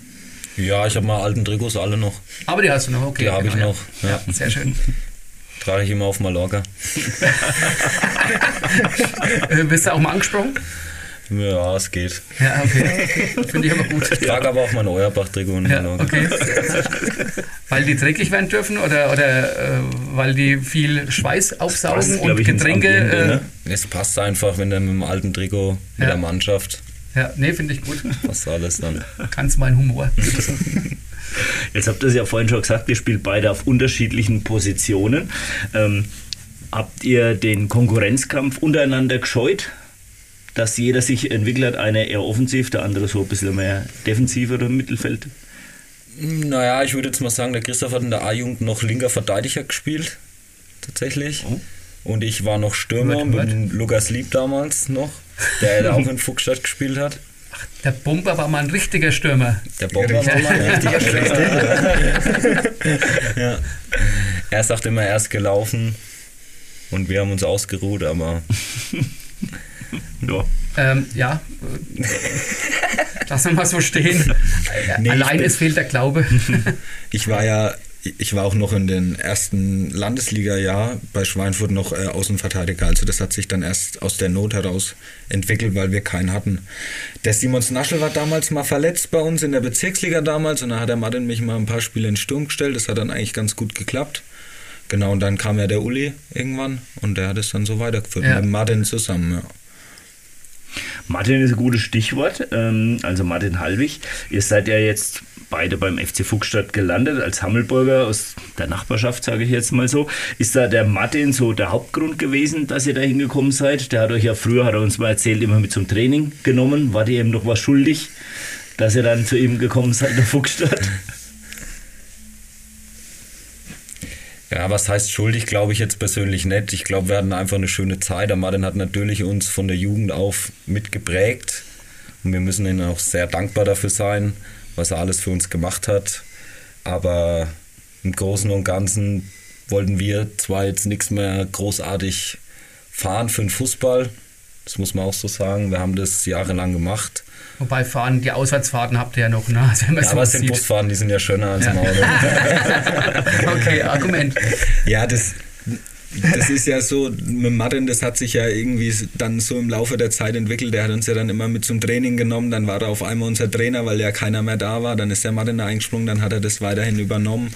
Ja, ich habe mal alten Trikots alle noch. Aber die hast du noch, okay. Die habe ich genau, noch, Ja. ja. ja, sehr schön. [LAUGHS] Trage ich immer auf Mallorca. [LAUGHS] äh, bist du auch mal angesprochen? Ja, es geht. Ja, okay. [LAUGHS] Finde ich aber gut. Ich trage aber auch mein Euerbach-Trikot Ja, okay. weil die dreckig werden dürfen oder, oder äh, weil die viel Schweiß aufsaugen passt, und ich, Getränke. Ambiente, äh, ne? Es passt einfach, wenn du mit dem alten Trikot mit Ja. der Mannschaft Ja, nee, finde ich gut. passt alles dann. Ganz mein Humor. [LAUGHS] Jetzt habt ihr es ja vorhin schon gesagt, ihr spielt beide auf unterschiedlichen Positionen. Ähm, habt ihr den Konkurrenzkampf untereinander gescheut? Dass jeder sich entwickelt hat, einer eher offensiv, der andere so ein bisschen mehr defensiver im Mittelfeld? Naja, ich würde jetzt mal sagen, der Christoph hat in der A-Jugend noch linker Verteidiger gespielt. Tatsächlich. Oh. Und ich war noch Stürmer Hört, mit Lukas Lieb damals noch, der ja auch in Fuchsstadt gespielt hat. Der Bomber war mal ein richtiger Stürmer. Der Bomber war mal ein richtiger [LAUGHS] Stürmer. [LAUGHS] ja. Er sagt immer, er ist gelaufen und wir haben uns ausgeruht, aber [LAUGHS] Ja. Ähm, ja, wir mal so stehen. Nee, Allein bin- es fehlt der Glaube. [LAUGHS] Ich war ja, ich war auch noch in den ersten Landesliga-Jahr bei Schweinfurt noch äh, Außenverteidiger. Also das hat sich dann erst aus der Not heraus entwickelt, weil wir keinen hatten. Der Simon Snaschel war damals mal verletzt bei uns in der Bezirksliga damals und dann hat der Martin mich mal ein paar Spiele in den Sturm gestellt. Das hat dann eigentlich ganz gut geklappt. Genau, und dann kam ja der Uli irgendwann und der hat es dann so weitergeführt Ja. mit Martin zusammen. Ja. Martin ist ein gutes Stichwort, ähm, also Martin Halbig. Ihr seid ja jetzt beide beim FC Fuchsstadt gelandet, als Hammelburger aus der Nachbarschaft, sage ich jetzt mal so. Ist da der Martin so der Hauptgrund gewesen, dass ihr da hingekommen seid? Der hat euch ja früher, hat er uns mal erzählt, immer mit zum Training genommen. Wart ihr ihm noch was schuldig, dass ihr dann zu ihm gekommen seid, der Fuchsstadt? [LAUGHS] Ja, was heißt schuldig, glaube ich jetzt persönlich nicht. Ich glaube, wir hatten einfach eine schöne Zeit. Der Martin hat natürlich uns von der Jugend auf mitgeprägt. Und wir müssen ihm auch sehr dankbar dafür sein, was er alles für uns gemacht hat. Aber im Großen und Ganzen wollten wir zwar jetzt nichts mehr großartig fahren für den Fußball. Das muss man auch so sagen. Wir haben das jahrelang gemacht. Wobei fahren, die Auswärtsfahrten habt ihr ja noch, ne? Also Ja, so aber es sind sieht. Busfahren, die sind ja schöner als Ja. im Auto. [LAUGHS] Okay, Argument. Ja, das, das ist ja so, mit Martin, das hat sich ja irgendwie dann so im Laufe der Zeit entwickelt. Der hat uns ja dann immer mit zum Training genommen. Dann war er auf einmal unser Trainer, weil ja keiner mehr da war. Dann ist der Martin da eingesprungen, dann hat er das weiterhin übernommen.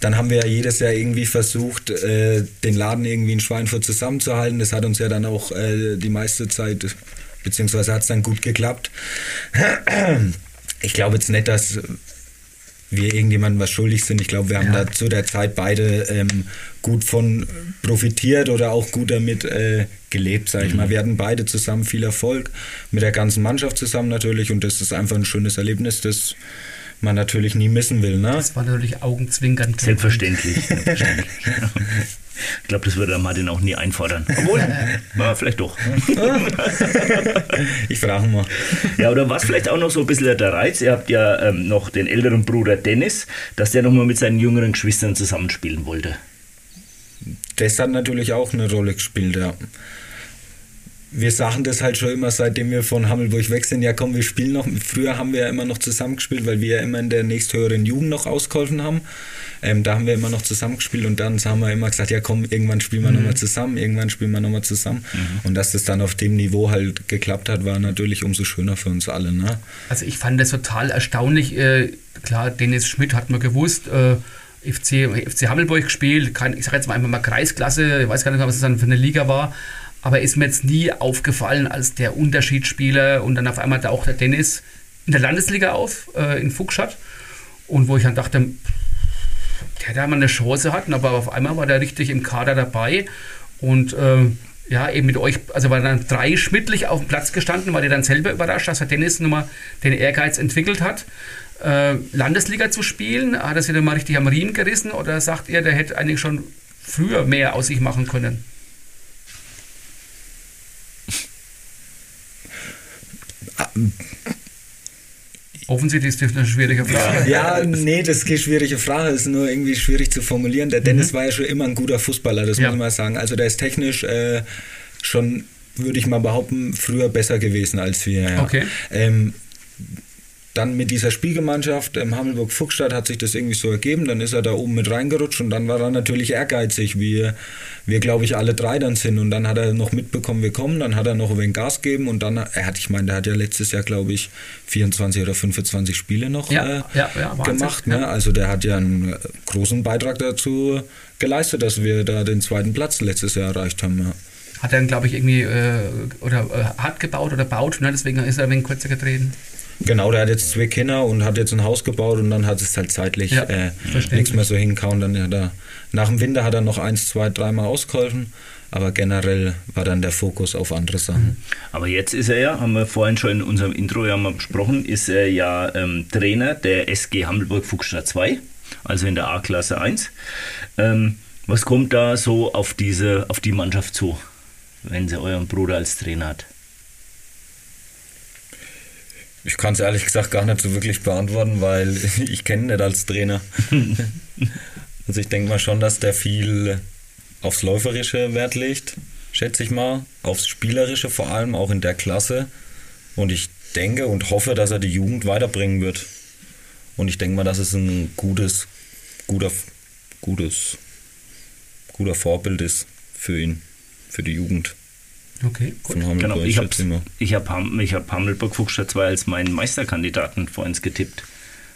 Dann haben wir ja jedes Jahr irgendwie versucht, äh, den Laden irgendwie in Schweinfurt zusammenzuhalten. Das hat uns ja dann auch äh, die meiste Zeit, beziehungsweise hat es dann gut geklappt. Ich glaube jetzt nicht, dass wir irgendjemandem was schuldig sind. Ich glaube, wir haben Ja. da zu der Zeit beide ähm, gut von profitiert oder auch gut damit äh, gelebt, sag ich mal. Wir hatten beide zusammen viel Erfolg, mit der ganzen Mannschaft zusammen natürlich und das ist einfach ein schönes Erlebnis, das man natürlich nie missen will. Ne? Das war natürlich augenzwinkernd. Selbstverständlich. selbstverständlich. [LAUGHS] Ich glaube, das würde der Martin auch nie einfordern. Obwohl, [LAUGHS] ja, vielleicht doch. Ich frage mal. Ja, oder was vielleicht auch noch so ein bisschen der Reiz? Ihr habt ja ähm, noch den älteren Bruder Dennis, dass der nochmal mit seinen jüngeren Geschwistern zusammenspielen wollte. Das hat natürlich auch eine Rolle gespielt, ja. Wir sagen das halt schon immer, seitdem wir von Hammelburg weg sind. Ja, komm, wir spielen noch. Früher haben wir ja immer noch zusammengespielt, weil wir ja immer in der nächsthöheren Jugend noch ausgeholfen haben. Ähm, da haben wir immer noch zusammengespielt und dann haben wir immer gesagt, ja komm, irgendwann spielen wir nochmal zusammen, irgendwann spielen wir nochmal zusammen. Und dass das dann auf dem Niveau halt geklappt hat, war natürlich umso schöner für uns alle. Ne? Also ich fand das total erstaunlich. Äh, klar, Dennis Schmidt hat man gewusst, äh, FC, FC Hammelburg gespielt, ich sage jetzt mal einfach mal Kreisklasse, ich weiß gar nicht, was es dann für eine Liga war, aber ist mir jetzt nie aufgefallen als der Unterschiedsspieler und dann auf einmal taucht der Dennis in der Landesliga auf, äh, in Fuchsstadt und wo ich dann dachte, der da mal eine Chance hatten, aber auf einmal war der richtig im Kader dabei und äh, ja, eben mit euch, also war dann drei schmittlich auf dem Platz gestanden, war der dann selber überrascht, dass der Dennis nochmal den Ehrgeiz entwickelt hat, äh, Landesliga zu spielen. Hat er sich dann mal richtig am Riemen gerissen oder sagt ihr, der hätte eigentlich schon früher mehr aus sich machen können? Offensichtlich ist das eine schwierige Frage. Ja, nee, das ist keine schwierige Frage, das ist nur irgendwie schwierig zu formulieren. Der Dennis mhm. war ja schon immer ein guter Fußballer, das ja. muss man sagen. Also der ist technisch äh, schon, würde ich mal behaupten, früher besser gewesen als wir. Ja. Okay. Ähm, dann mit dieser Spielgemeinschaft im Hammelburg-Fuchstadt hat sich das irgendwie so ergeben. Dann ist er da oben mit reingerutscht und dann war er natürlich ehrgeizig, wie wir, glaube ich, alle drei dann sind. Und dann hat er noch mitbekommen, wir kommen. Dann hat er noch ein wenig Gas gegeben und dann, er hat, ich meine, der hat ja letztes Jahr, glaube ich, 24 oder 25 Spiele noch ja, äh, ja, ja, gemacht. Ne? Also der hat ja einen großen Beitrag dazu geleistet, dass wir da den zweiten Platz letztes Jahr erreicht haben. Hat er, glaube ich, irgendwie äh, oder äh, hat gebaut oder baut, ne? deswegen ist er ein wenig kürzer getreten. Genau, der hat jetzt zwei Kinder und hat jetzt ein Haus gebaut und dann hat es halt zeitlich ja, äh, nichts mehr so hinkauen. Dann hat er, nach dem Winter hat er noch eins, zwei, dreimal ausgeholfen, aber generell war dann der Fokus auf andere Sachen. Mhm. Aber jetzt ist er ja, haben wir vorhin schon in unserem Intro ja mal besprochen, ist er ja ähm, Trainer der SG Hammelburg Fuchsstadt 2, also in der A-Klasse 1. Ähm, was kommt da so auf diese, auf die Mannschaft zu, wenn sie euren Bruder als Trainer hat? Ich kann es ehrlich gesagt gar nicht so wirklich beantworten, weil [LAUGHS] ich kenne ihn nicht als Trainer. [LAUGHS] also ich denke mal schon, dass der viel aufs Läuferische Wert legt, schätze ich mal, aufs Spielerische vor allem, auch in der Klasse. Und ich denke und hoffe, dass er die Jugend weiterbringen wird. Und ich denke mal, dass es ein gutes, guter, gutes, guter Vorbild ist für ihn, für die Jugend. Okay, gut. Genau, ich habe ich hab, ich hab Hammelburg Fuchsstadt 2 als meinen Meisterkandidaten vor uns getippt.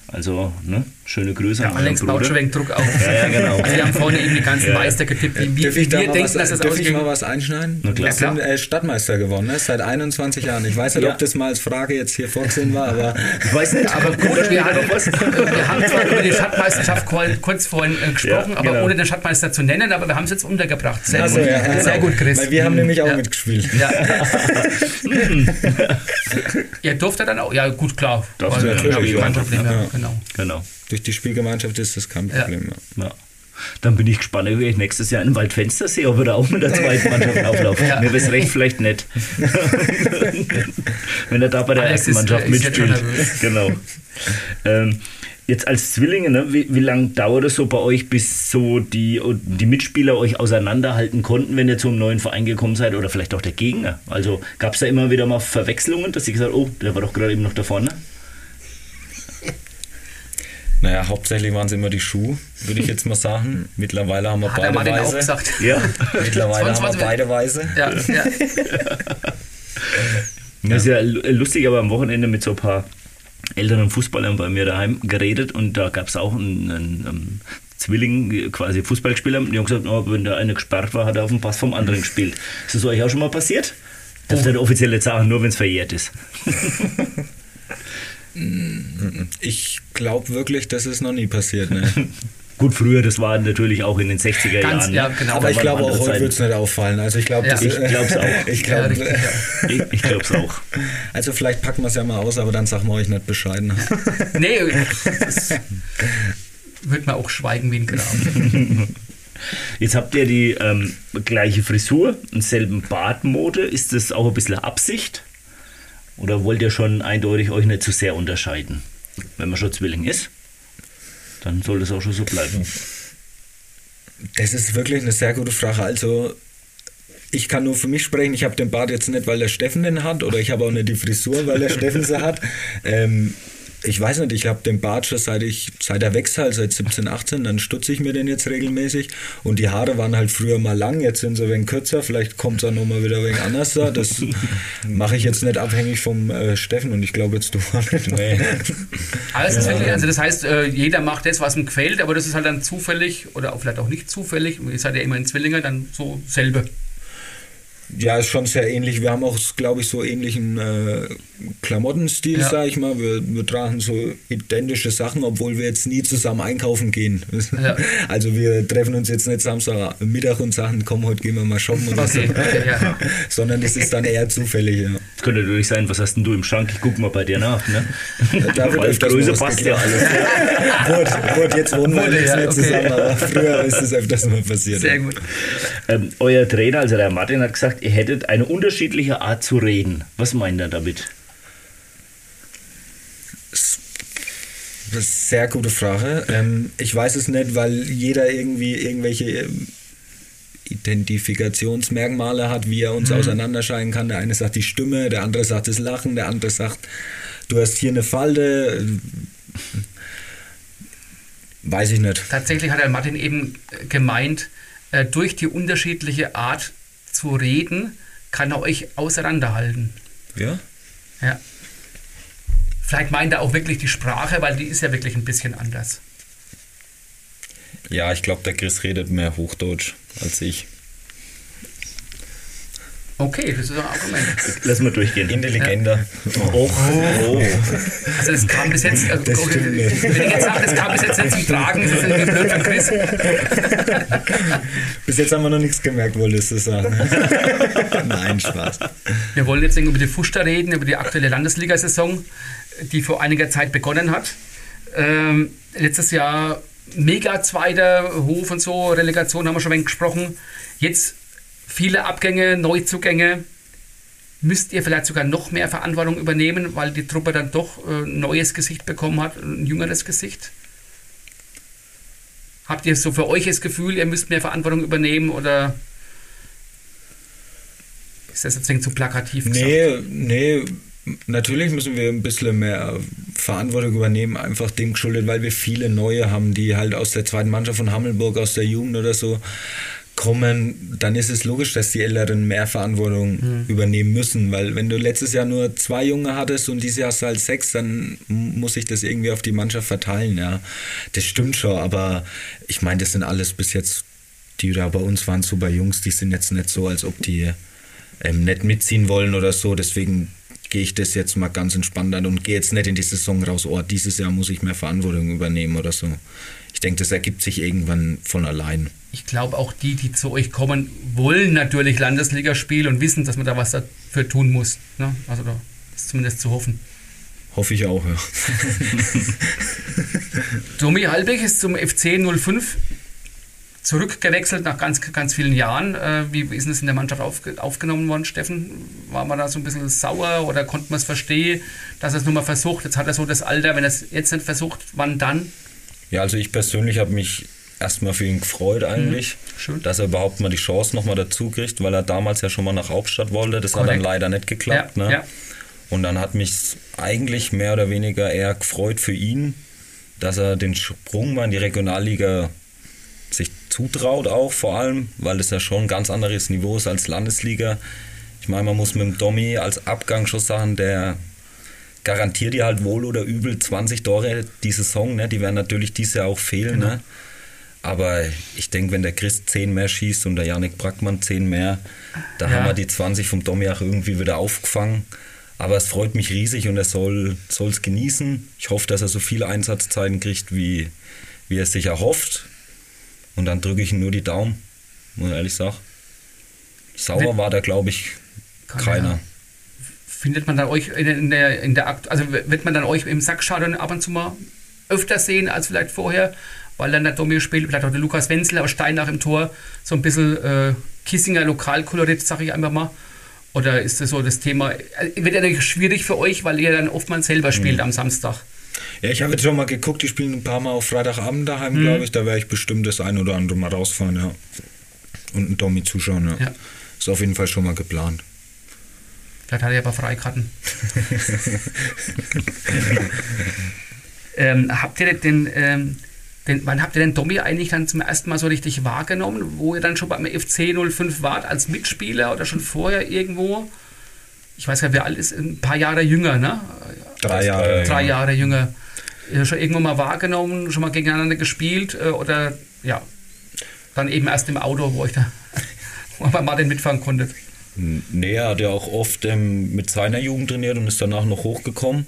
Also, ne, schöne Grüße ja, an Alex baut schon wegen Druck auf. ja, ja, genau. Also wir haben vorne eben die ganzen ja. Meister getippt, wie, wie, wie wir denken, was, dass das Darf ich mal was einschneiden? Na klar. Wir sind äh, Stadtmeister geworden, ne? seit 21 Jahren. Ich weiß nicht, ob das mal als Frage jetzt hier vorgesehen war, aber... [LAUGHS] Ich weiß nicht, aber gut, wir, haben, wir haben zwar über die Stadtmeisterschaft kurz vorhin äh, gesprochen, aber genau. ohne den Stadtmeister zu nennen, aber wir haben es jetzt untergebracht. Sehr also, gut, ja, sehr gut Chris. Weil wir haben nämlich auch mitgespielt. Ja. [LAUGHS] Ihr durfte dann auch, ja gut, klar. Durfte natürlich. Kein Problem, ja. Genau. genau durch die Spielgemeinschaft ist das kein Problem mehr. Ja. Dann bin ich gespannt, ob ich nächstes Jahr in Waldfenster sehe, ob wir da auch mit der zweiten Mannschaft [LAUGHS] auflaufen. Ja. Mir wäre es recht vielleicht nicht. [LAUGHS] Wenn er da bei der Alex ersten Mannschaft ist, mitspielt. [LAUGHS] Genau. Ähm, jetzt als Zwillinge, ne, wie, wie lange dauert es so bei euch, bis so die, die Mitspieler euch auseinanderhalten konnten, wenn ihr zum neuen Verein gekommen seid oder vielleicht auch der Gegner? Also gab es da immer wieder mal Verwechslungen, dass sie gesagt oh, der war doch gerade eben noch da vorne? Naja, hauptsächlich waren es immer die Schuhe, würde ich jetzt mal sagen. [LAUGHS] Mittlerweile haben wir Hat beide Weise. Auch gesagt. [LAUGHS] Ja, [LAUGHS] mittlerweile haben wir beide Weise. Ja, ja. Das ist ja lustig, aber am Wochenende mit so ein paar älteren Fußballern bei mir daheim geredet und da gab es auch einen, einen, einen, Zwilling, quasi Fußballspieler, die haben gesagt, oh, wenn der eine gesperrt war, hat er auf den Pass vom anderen gespielt. Ist das euch auch schon mal passiert? Das ist oh. der offizielle sagen, nur wenn es verjährt ist. Ich glaube wirklich, das ist noch nie passiert. Ne? [LAUGHS] Gut, früher, das war natürlich auch in den 60er Ganz, Jahren. Ja, genau. Aber ich glaube, auch heute wird es nicht auffallen. Also ich glaube, ja. ich glaube es [LAUGHS] auch. ich glaube ja, ich, ich glaube es auch. Also vielleicht packen wir es ja mal aus, aber dann sagen wir euch nicht Bescheid. Ne? [LAUGHS] nee, das wird man auch schweigen wie ein Grab. Jetzt habt ihr die ähm, gleiche Frisur, denselben Bartmode. Ist das auch ein bisschen Absicht? Oder wollt ihr schon eindeutig euch nicht zu sehr unterscheiden? Wenn man schon Zwilling ist, dann soll das auch schon so bleiben. Das ist wirklich eine sehr gute Frage. Also, ich kann nur für mich sprechen. Ich habe den Bart jetzt nicht, weil der Steffen den hat, oder ich habe auch nicht die Frisur, weil der Steffen sie hat. [LAUGHS] Ähm, ich weiß nicht, ich habe den Bart schon seit ich, seit er wächst halt, seit 17, 18, dann stutze ich mir den jetzt regelmäßig. Und die Haare waren halt früher mal lang, jetzt sind sie ein wenig kürzer, vielleicht kommt es auch nochmal wieder ein wenig anders da. Das [LAUGHS] mache ich jetzt nicht abhängig vom äh, Steffen und ich glaube jetzt du auch nicht. Nee. [LAUGHS] Also, ja. also das heißt, äh, jeder macht das, was ihm gefällt, aber das ist halt dann zufällig oder vielleicht auch nicht zufällig. Ihr seid ja immer in Zwillinge, dann so selbe. Ja, ist schon sehr ähnlich. Wir haben auch, glaube ich, so ähnlichen äh, Klamottenstil, Ja. sag ich mal. Wir, wir tragen so identische Sachen, obwohl wir jetzt nie zusammen einkaufen gehen. Ja. [LAUGHS] Also wir treffen uns jetzt nicht Samstagmittag und sagen, komm, heute gehen wir mal shoppen oder Okay, so. okay, ja. [LAUGHS] Sondern es ist dann eher zufällig, ja. Das könnte natürlich sein, was hast denn du im Schrank? Ich guck mal bei dir nach. Ne? Da wird [LAUGHS] öfters Größe passt ja alles. Wurde, wurde jetzt wohnen wir Wurde, jetzt ja, nicht okay. zusammen, aber früher ist es öfters mal passiert. Sehr ja. gut. Ähm, euer Trainer, also der Martin, hat gesagt, ihr hättet eine unterschiedliche Art zu reden. Was meint er damit? Das ist eine sehr gute Frage. Ähm, ich weiß es nicht, weil jeder irgendwie irgendwelche ähm, Identifikationsmerkmale hat, wie er uns auseinanderscheiden kann. Der eine sagt die Stimme, der andere sagt das Lachen, der andere sagt, du hast hier eine Falte. Weiß ich nicht. Tatsächlich hat der Martin eben äh, gemeint, äh, durch die unterschiedliche Art zu reden, kann er euch auseinanderhalten. Ja? Ja. Vielleicht meint er auch wirklich die Sprache, weil die ist ja wirklich ein bisschen anders. Ja, ich glaube, der Chris redet mehr Hochdeutsch als ich. Okay, das ist ein Argument. Lass mal durchgehen. Intelligenter. Oh, oh. Also das kam bis jetzt, also, Das okay, stimmt nicht. wenn ich jetzt sage, das kam bis jetzt nicht zum Tragen, das ist irgendwie blöd für Chris. Bis jetzt haben wir noch nichts gemerkt, wolltest du sagen. Nein, Spaß. Wir wollen jetzt über die Fuster reden, über die aktuelle Landesliga-Saison, die vor einiger Zeit begonnen hat. Ähm, letztes Jahr mega zweiter Hof und so, Relegation haben wir schon ein wenig gesprochen. Jetzt viele Abgänge, Neuzugänge. Müsst ihr vielleicht sogar noch mehr Verantwortung übernehmen, weil die Truppe dann doch äh, ein neues Gesicht bekommen hat, ein jüngeres Gesicht? Habt ihr so für euch das Gefühl, ihr müsst mehr Verantwortung übernehmen oder ist das jetzt zu plakativ gesagt? Nee, nee, natürlich müssen wir ein bisschen mehr Verantwortung übernehmen, einfach dem geschuldet, weil wir viele neue haben, die halt aus der zweiten Mannschaft von Hammelburg, aus der Jugend oder so kommen, dann ist es logisch, dass die Älteren mehr Verantwortung übernehmen müssen, weil wenn du letztes Jahr nur zwei Junge hattest und dieses Jahr hast du halt sechs, dann muss sich das irgendwie auf die Mannschaft verteilen, ja. Das stimmt schon, aber ich meine, das sind alles bis jetzt, die da bei uns waren, super Jungs, die sind jetzt nicht so, als ob die ähm, nicht mitziehen wollen oder so. Deswegen gehe ich das jetzt mal ganz entspannt an und gehe jetzt nicht in die Saison raus, oh, dieses Jahr muss ich mehr Verantwortung übernehmen oder so. Ich denke, das ergibt sich irgendwann von allein. Ich glaube, auch die, die zu euch kommen, wollen natürlich Landesliga spielen und wissen, dass man da was dafür tun muss. Ne? Also da ist zumindest zu hoffen. Hoffe ich auch, ja. [LAUGHS] Domi Halbig ist zum FC 05 zurückgewechselt nach ganz, ganz vielen Jahren. Äh, wie ist das in der Mannschaft aufge aufgenommen worden, Steffen? War man da so ein bisschen sauer oder konnte man es verstehen, dass er es nochmal versucht? Jetzt hat er so das Alter, wenn er es jetzt nicht versucht, wann dann? Ja, also ich persönlich habe mich erstmal für ihn gefreut eigentlich, schön. dass er überhaupt mal die Chance nochmal dazu kriegt, weil er damals ja schon mal nach Hauptstadt wollte. Das hat dann leider nicht geklappt. Ja, ne? ja. Und dann hat mich eigentlich mehr oder weniger eher gefreut für ihn, dass er den Sprung mal in die Regionalliga sich zutraut auch vor allem, weil das ja schon ein ganz anderes Niveau ist als Landesliga. Ich meine, man muss mit dem Domi als Abgang schon sagen, der garantiert dir halt wohl oder übel 20 Tore die Saison. Ne? Die werden natürlich dieses Jahr auch fehlen. Ne? Aber ich denke, wenn der Chris 10 mehr schießt und der Janik Brackmann 10 mehr, da Ja. haben wir die 20 vom Domi auch irgendwie wieder aufgefangen. Aber es freut mich riesig und er soll es genießen. Ich hoffe, dass er so viele Einsatzzeiten kriegt, wie, wie er es sich erhofft. Und dann drücke ich ihm nur die Daumen, muss ich ehrlich sagen. Sauer war da, glaube ich, Keiner. Findet man dann euch in, der, in der Akt, also wird man dann euch im Sackstadion ab und zu mal öfter sehen als vielleicht vorher, weil dann der Domi spielt, vielleicht auch der Lukas Wenzel aus Steinach im Tor, so ein bisschen äh, Kissinger Lokalkolorit, sage ich einfach mal. Oder ist das so das Thema, äh, wird ja natürlich schwierig für euch, weil ihr dann oftmals selber spielt am Samstag. Ja, ich habe jetzt schon mal geguckt, die spielen ein paar Mal auf Freitagabend daheim, glaube ich. Da werde ich bestimmt das ein oder andere Mal rausfahren, ja. Und einen Dommi zuschauen, ja. Ja. Ist auf jeden Fall schon mal geplant. Vielleicht hat er aber Freikarten. ähm, habt ihr den, ähm, den, wann habt ihr den Domi eigentlich dann zum ersten Mal so richtig wahrgenommen, wo ihr dann schon beim FC 05 wart als Mitspieler oder schon vorher irgendwo? Ich weiß ja, wer alt ist, ein paar Jahre jünger, ne? Drei Jahre. Drei ja. Jahre jünger. Ihr schon irgendwann mal wahrgenommen, schon mal gegeneinander gespielt äh, oder ja, dann eben erst im Auto, wo ich da [LAUGHS] wo Martin mitfahren konntet. Nee, er hat ja auch oft ähm, mit seiner Jugend trainiert und ist danach noch hochgekommen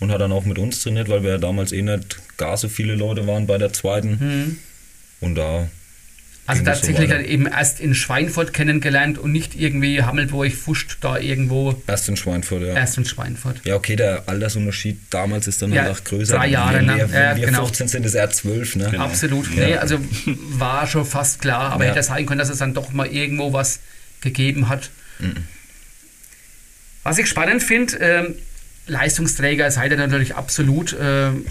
und hat dann auch mit uns trainiert, weil wir ja damals eh nicht gar so viele Leute waren bei der zweiten. Und da. Also so tatsächlich weiter. dann eben erst in Schweinfurt kennengelernt und nicht irgendwie Hammelburg, Fuscht da irgendwo Erst in Schweinfurt, ja. erst in Schweinfurt. Ja, okay, der Altersunterschied damals ist dann Ja, halt auch größer. drei Jahre, ne? wir, wenn Ja, wir genau. 15 sind, ist er 12, ne? Genau. Absolut. Nee, also war schon fast klar, aber Ja. hätte sein können, dass es dann doch mal irgendwo was gegeben hat. Was ich spannend finde, ähm, Leistungsträger seid ihr natürlich absolut, ähm,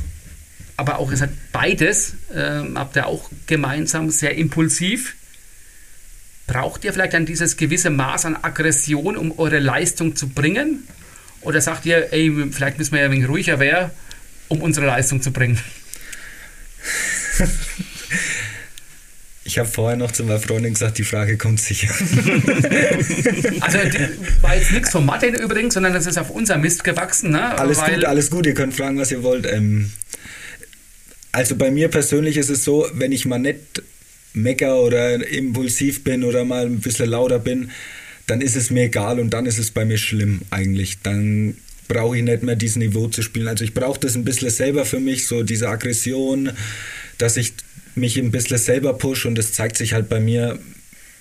aber auch ihr seid beides, ähm, habt ihr auch gemeinsam sehr impulsiv. Braucht ihr vielleicht dann dieses gewisse Maß an Aggression, um eure Leistung zu bringen? Oder sagt ihr, ey, vielleicht müssen wir ja ein wenig ruhiger werden, um unsere Leistung zu bringen? [LAUGHS] Ich habe vorher noch zu meiner Freundin gesagt, die Frage kommt sicher. [LAUGHS] Also war jetzt nichts von Martin übrigens, sondern das ist auf unser Mist gewachsen. Ne? Alles Weil- gut, alles gut, ihr könnt fragen, was ihr wollt. Ähm, also bei mir persönlich ist es so, wenn ich mal nicht mecker oder impulsiv bin oder mal ein bisschen lauter bin, dann ist es mir egal und dann ist es bei mir schlimm eigentlich. Dann brauche ich nicht mehr dieses Niveau zu spielen. Also ich brauche das ein bisschen selber für mich, so diese Aggression, dass ich mich ein bisschen selber push und das zeigt sich halt bei mir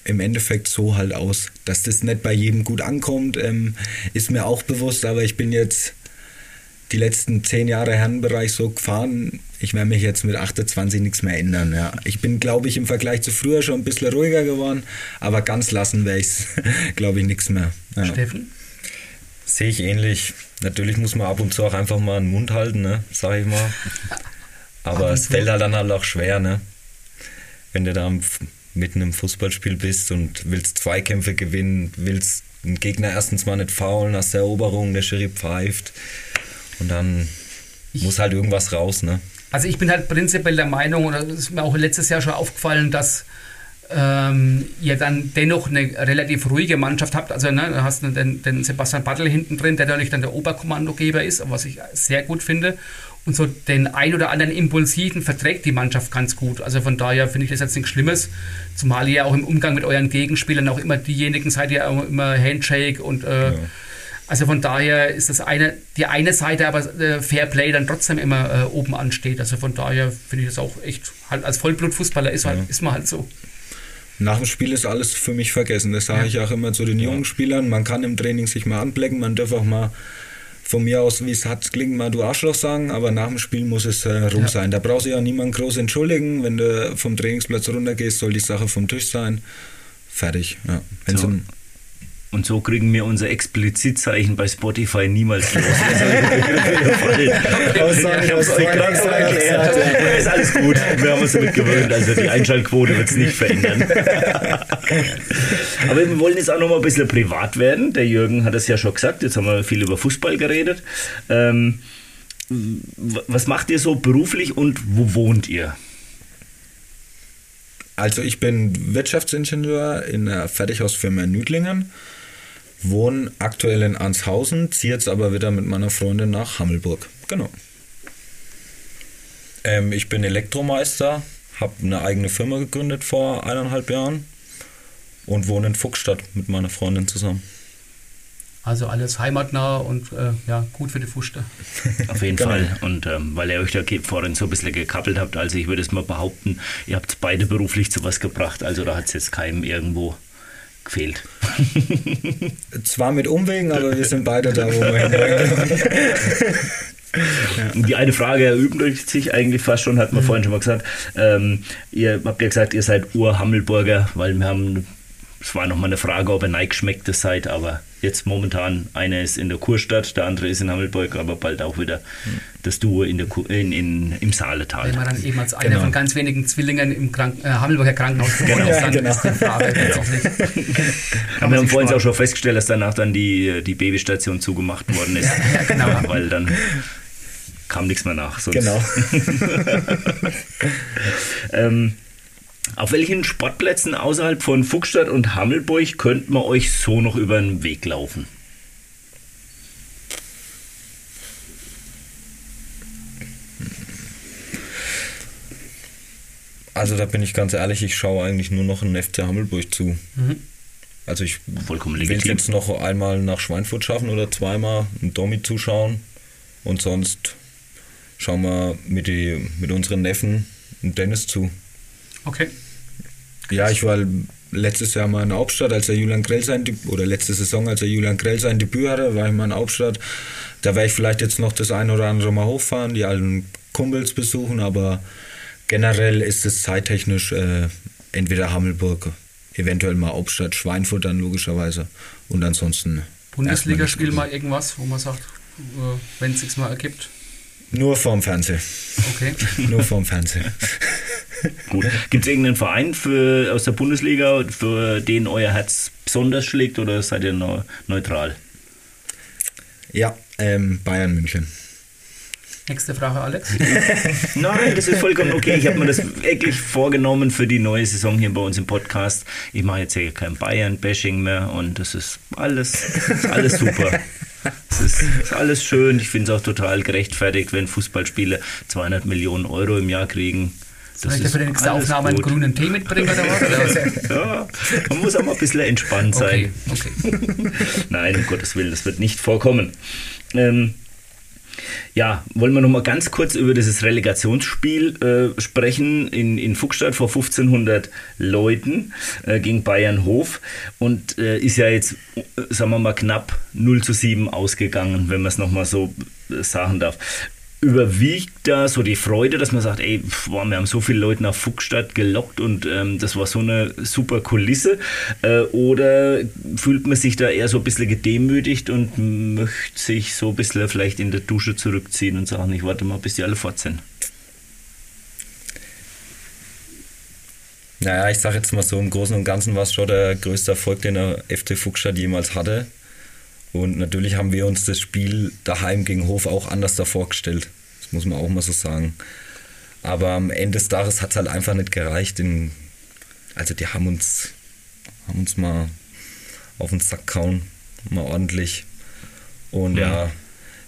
im Endeffekt so halt aus. Dass das nicht bei jedem gut ankommt, ähm, ist mir auch bewusst, aber ich bin jetzt die letzten zehn Jahre Herrenbereich so gefahren. Ich werde mich jetzt mit 28 nichts mehr ändern. Ja. Ich bin, glaube ich, im Vergleich zu früher schon ein bisschen ruhiger geworden, aber ganz lassen werde ich es, [LAUGHS] glaube ich, nichts mehr. Ja. Steffen? Sehe ich ähnlich. Natürlich muss man ab und zu auch einfach mal den Mund halten, ne? sag ich mal. [LAUGHS] Aber und es fällt halt dann halt auch schwer, ne? Wenn du da mitten im Fußballspiel bist und willst Zweikämpfe gewinnen, willst einen Gegner erstens mal nicht faulen, hast der Eroberung, der Schiri pfeift und dann muss halt irgendwas raus, ne? Also ich bin halt prinzipiell der Meinung, oder es ist mir auch letztes Jahr schon aufgefallen, dass ähm, ihr dann dennoch eine relativ ruhige Mannschaft habt. Also ne, du hast den, den Sebastian Battle hinten drin, der natürlich dann der Oberkommandogeber ist, was ich sehr gut finde. Und so den ein oder anderen Impulsiven verträgt die Mannschaft ganz gut. Also von daher finde ich das jetzt nichts Schlimmes. Zumal ihr auch im Umgang mit euren Gegenspielern auch immer diejenigen seid, die auch immer Handshake und äh, also von daher ist das eine, die eine Seite, aber äh, Fairplay dann trotzdem immer äh, oben ansteht. Also von daher finde ich das auch echt, halt als Vollblutfußballer ist, halt, ist man halt so. Nach dem Spiel ist alles für mich vergessen. Das sage ich auch immer zu den jungen Spielern. Man kann im Training sich mal anblecken, man darf auch mal von mir aus, wie es hat, klingt, mal du Arschloch sagen, aber nach dem Spiel muss es äh, rum Ja. sein. Da brauchst du ja niemand groß entschuldigen. Wenn du vom Trainingsplatz runtergehst, soll die Sache vom Tisch sein. Fertig. Ja. Wenn So. Und so kriegen wir unser Explizitzeichen bei Spotify niemals los. [LAUGHS] Aussage, Ich hab's was euch vorhin gerade extra erklärt. gesagt, Ja, Ist alles gut. Wir haben uns damit gewöhnt. Also die Einschaltquote wird es nicht verändern. Aber wir wollen jetzt auch noch mal ein bisschen privat werden. Der Jürgen hat es ja schon gesagt. Jetzt haben wir viel über Fußball geredet. Ähm, was macht ihr so beruflich und wo wohnt ihr? Also ich bin Wirtschaftsingenieur in einer Fertighausfirma in Nüdlingen, wohne aktuell in Arnshausen, ziehe jetzt aber wieder mit meiner Freundin nach Hammelburg. Genau. Ähm, ich bin Elektromeister, habe eine eigene Firma gegründet vor eineinhalb Jahren und wohne in Fuchsstadt mit meiner Freundin zusammen. Also alles heimatnah und äh, ja, gut für die Fuste. [LAUGHS] Auf jeden Genau. Fall. Und ähm, weil ihr euch da vorhin so ein bisschen gekappelt habt, also ich würde es mal behaupten, ihr habt beide beruflich zu was gebracht. Also da hat es jetzt keinem irgendwo gefehlt. [LAUGHS] Zwar mit Umwegen, aber wir sind beide da, wo wir hin wollen. Und Die eine Frage erübrigt sich eigentlich fast schon, hat man vorhin schon mal gesagt. Ähm, ihr habt ja gesagt, ihr seid Ur-Hammelburger, weil wir haben, es war nochmal eine Frage, ob ihr neigeschmecktes seid, aber jetzt momentan, einer ist in der Kurstadt, der andere ist in Hammelburg, aber bald auch wieder das Duo in der Kur, in, in, im Saaletal. Wenn man dann eben als einer Genau. von ganz wenigen Zwillingen im Krank äh, Hammelburger Krankenhaus Genau, ist, dann genau. ist die Frage tatsächlich. Aber wir haben vorhin auch schon festgestellt, dass danach dann die, die Babystation zugemacht worden ist. [LAUGHS] Ja, genau. Weil dann kam nichts mehr nach. Sonst. Genau. [LAUGHS] [LAUGHS] Ähm, auf welchen Sportplätzen außerhalb von Fuchsstadt und Hammelburg könnte man euch so noch über den Weg laufen? Also da bin ich ganz ehrlich, ich schaue eigentlich nur noch in FC Hammelburg zu. Also ich Vollkommen will jetzt noch einmal nach Schweinfurt schaffen oder zweimal einen Domi zuschauen. Und sonst schauen wir mit, die, mit unseren Neffen und Dennis zu. Okay. Ja, ich war letztes Jahr mal in Hauptstadt, als der Julian Grell sein Debüt, oder letzte Saison, als der Julian Grell sein Debüt hatte, war ich mal in Hauptstadt. Da werde ich vielleicht jetzt noch das ein oder andere Mal hochfahren, die alten Kumpels besuchen, aber generell ist es zeittechnisch äh, entweder Hammelburg, eventuell mal Hauptstadt, Schweinfurt dann logischerweise und ansonsten. Bundesligaspiel mal irgendwas, wo man sagt, äh, wenn es sich mal ergibt. Nur vorm Fernsehen. Okay. [LAUGHS] Nur vorm Fernsehen. [LAUGHS] Gut. Gibt es irgendeinen Verein für, aus der Bundesliga, für den euer Herz besonders schlägt oder seid ihr neu- neutral? Ja, ähm, Bayern München. Nächste Frage, Alex. [LAUGHS] Nein, das ist vollkommen okay. Ich habe mir das wirklich vorgenommen für die neue Saison hier bei uns im Podcast. Ich mache jetzt hier kein Bayern-Bashing mehr und das ist alles, ist alles super. Es ist, ist alles schön. Ich finde es auch total gerechtfertigt, wenn Fußballspiele 200 Millionen Euro im Jahr kriegen. Soll ich dir für die nächste Aufnahme einen grünen Tee mitbringen oder was? [LAUGHS] Ja, man muss auch mal ein bisschen entspannt sein. Okay, okay. [LAUGHS] Nein, um Gottes Willen, das wird nicht vorkommen. Ähm, ja, wollen wir noch mal ganz kurz über dieses Relegationsspiel äh, sprechen in, in Fuchsstadt vor 1500 Leuten äh, gegen Bayern Hof und äh, ist ja jetzt, äh, sagen wir mal, knapp 0 zu 7 ausgegangen, wenn man es noch mal so äh, sagen darf. Überwiegt da so die Freude, dass man sagt, ey, boah, wir haben so viele Leute nach Fuchsstadt gelockt und ähm, das war so eine super Kulisse? Äh, oder fühlt man sich da eher so ein bisschen gedemütigt und möchte sich so ein bisschen vielleicht in der Dusche zurückziehen und sagen, ich warte mal, bis die alle fort sind? Naja, ich sage jetzt mal so, im Großen und Ganzen war es schon der größte Erfolg, den der FC Fuchsstadt jemals hatte. Und natürlich haben wir uns das Spiel daheim gegen Hof auch anders da vorgestellt. Das muss man auch mal so sagen. Aber am Ende des Tages hat es halt einfach nicht gereicht. In, also die haben uns, haben uns mal auf den Sack gehauen, mal ordentlich. Und Ja. ja,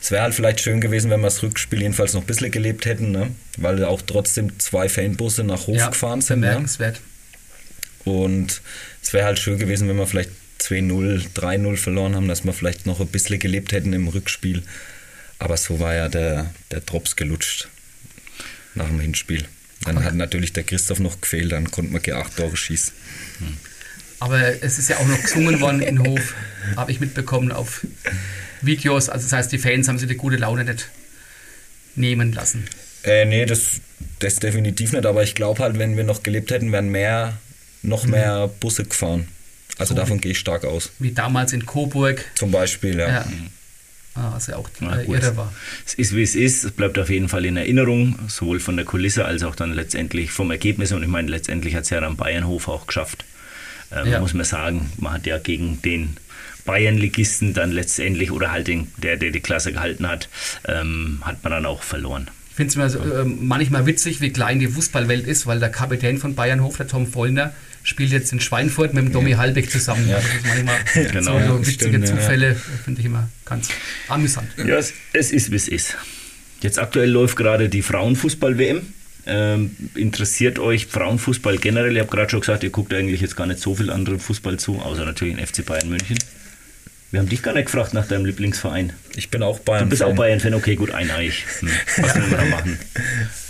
es wäre halt vielleicht schön gewesen, wenn wir das Rückspiel jedenfalls noch ein bisschen gelebt hätten, ne? weil auch trotzdem zwei Fanbusse nach Hof Ja, gefahren sind. Ne? bemerkenswert. Und es wäre halt schön gewesen, wenn wir vielleicht 2-0, 3-0 verloren haben, dass wir vielleicht noch ein bisschen gelebt hätten im Rückspiel. Aber so war ja der, der Drops gelutscht nach dem Hinspiel. Dann hat natürlich der Christoph noch gefehlt, dann konnte man acht Tore schießen. Aber es ist ja auch noch gesungen worden in Hof, [LAUGHS] habe ich mitbekommen auf Videos. Also das heißt, die Fans haben sich die gute Laune nicht nehmen lassen. Äh, nee, das, das definitiv nicht, aber ich glaube halt, wenn wir noch gelebt hätten, wären mehr, noch mehr Busse gefahren. Also So davon gehe ich stark aus. Wie damals in Coburg. Zum Beispiel, ja. Ja. Ah, Was ja auch Na äh, irre war. Es ist wie es ist, es bleibt auf jeden Fall in Erinnerung, sowohl von der Kulisse als auch dann letztendlich vom Ergebnis. Und ich meine, letztendlich hat es ja dann Bayernhof auch geschafft. Ähm, Ja. Muss man sagen, man hat ja gegen den Bayern-Ligisten dann letztendlich oder halt den, der, der die Klasse gehalten hat, ähm, hat man dann auch verloren. Ich finde es immer so, äh, manchmal witzig, wie klein die Fußballwelt ist, weil der Kapitän von Bayernhof, der Tom Vollner, spielt jetzt in Schweinfurt mit dem Domi Halbig zusammen. Das ist manchmal [LAUGHS] Genau. so, so Ja, witzige stimmt, ja. Zufälle, finde ich immer ganz amüsant. Ja, es, es ist, wie es ist. Jetzt aktuell läuft gerade die Frauenfußball-WM. Ähm, interessiert euch Frauenfußball generell? Ich habe gerade schon gesagt, ihr guckt eigentlich jetzt gar nicht so viel anderen Fußball zu, außer natürlich den FC Bayern München. Wir haben dich gar nicht gefragt nach deinem Lieblingsverein. Ich bin auch Bayern. Du bist auch Bayern-Fan, okay, gut, eineich. Hm. Was will man da machen? [LAUGHS]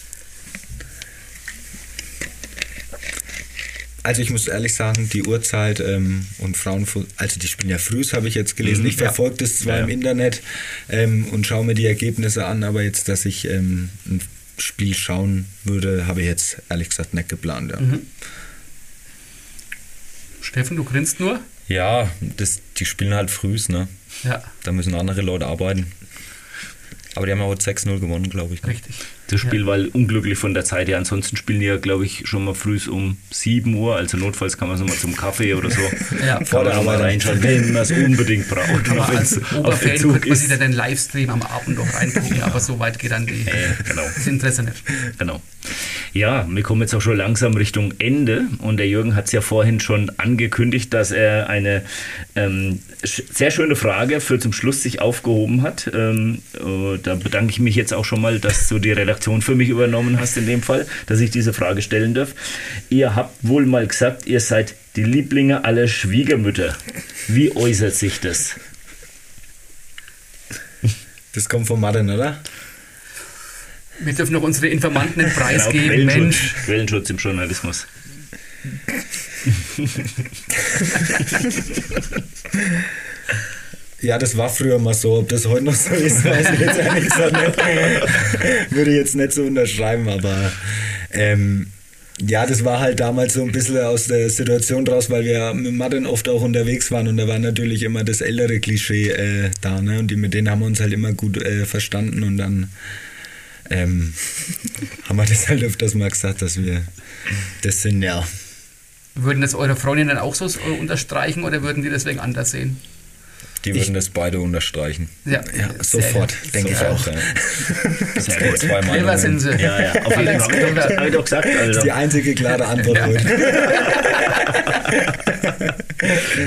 Also ich muss ehrlich sagen, die Uhrzeit ähm, und Frauenfußball, also die spielen ja frühs, habe ich jetzt gelesen. Mhm, ich verfolge das zwar Ja, im ja. Internet ähm, und schaue mir die Ergebnisse an, aber jetzt, dass ich ähm, ein Spiel schauen würde, habe ich jetzt ehrlich gesagt nicht geplant. Ja. Mhm. Steffen, du grinst nur? Ja, das, die spielen halt frühs, ne? Ja, Da müssen andere Leute arbeiten. Aber die haben ja heute 6-0 gewonnen, glaube ich. ne? richtig. Das Spiel war unglücklich von der Zeit her. Ansonsten spielen die ja, glaube ich, schon mal früh um 7 Uhr. Also notfalls kann man so mal zum Kaffee oder so. [LAUGHS] Ja, man schon mal reinschauen, wenn man es unbedingt braucht. Aber als Zug könnte man sich dann den Livestream am Abend noch reingucken, aber so weit geht dann die, Äh, genau. das Interesse nicht. Genau. Ja, wir kommen jetzt auch schon langsam Richtung Ende und der Jürgen hat es ja vorhin schon angekündigt, dass er eine ähm, sehr schöne Frage für zum Schluss sich aufgehoben hat. Ähm, äh, da bedanke ich mich jetzt auch schon mal, dass du die Redaktion für mich übernommen hast in dem Fall, dass ich diese Frage stellen darf. Ihr habt wohl mal gesagt, ihr seid die Lieblinge aller Schwiegermütter. Wie äußert sich das? Das kommt von Martin, oder? Wir dürfen noch unsere Informanten den Preis Genau, geben. Quellenschutz, Mensch, Quellenschutz im Journalismus. [LAUGHS] Ja, das war früher mal so. Ob das heute noch so ist, weiß ich jetzt ehrlich gesagt nicht. [LAUGHS] Würde ich jetzt nicht so unterschreiben, aber ähm, ja, das war halt damals so ein bisschen aus der Situation draus, weil wir mit Martin oft auch unterwegs waren und da war natürlich immer das ältere Klischee äh, da, ne? Und die, mit denen haben wir uns halt immer gut äh, verstanden und dann ähm, [LAUGHS] haben wir das halt öfters mal gesagt, dass wir das sind, ja. würden das eure Freundinnen auch so unterstreichen oder würden die deswegen anders sehen? Die würden das beide unterstreichen. Ja, Ja, sofort, denke ich auch. Ja. [LAUGHS] Sehr gut. Zwei Meinungen. sind sie. Ja, ja, auf jeden Fall. Habe ich doch gesagt. Das ist die einzige klare Antwort heute. [LAUGHS]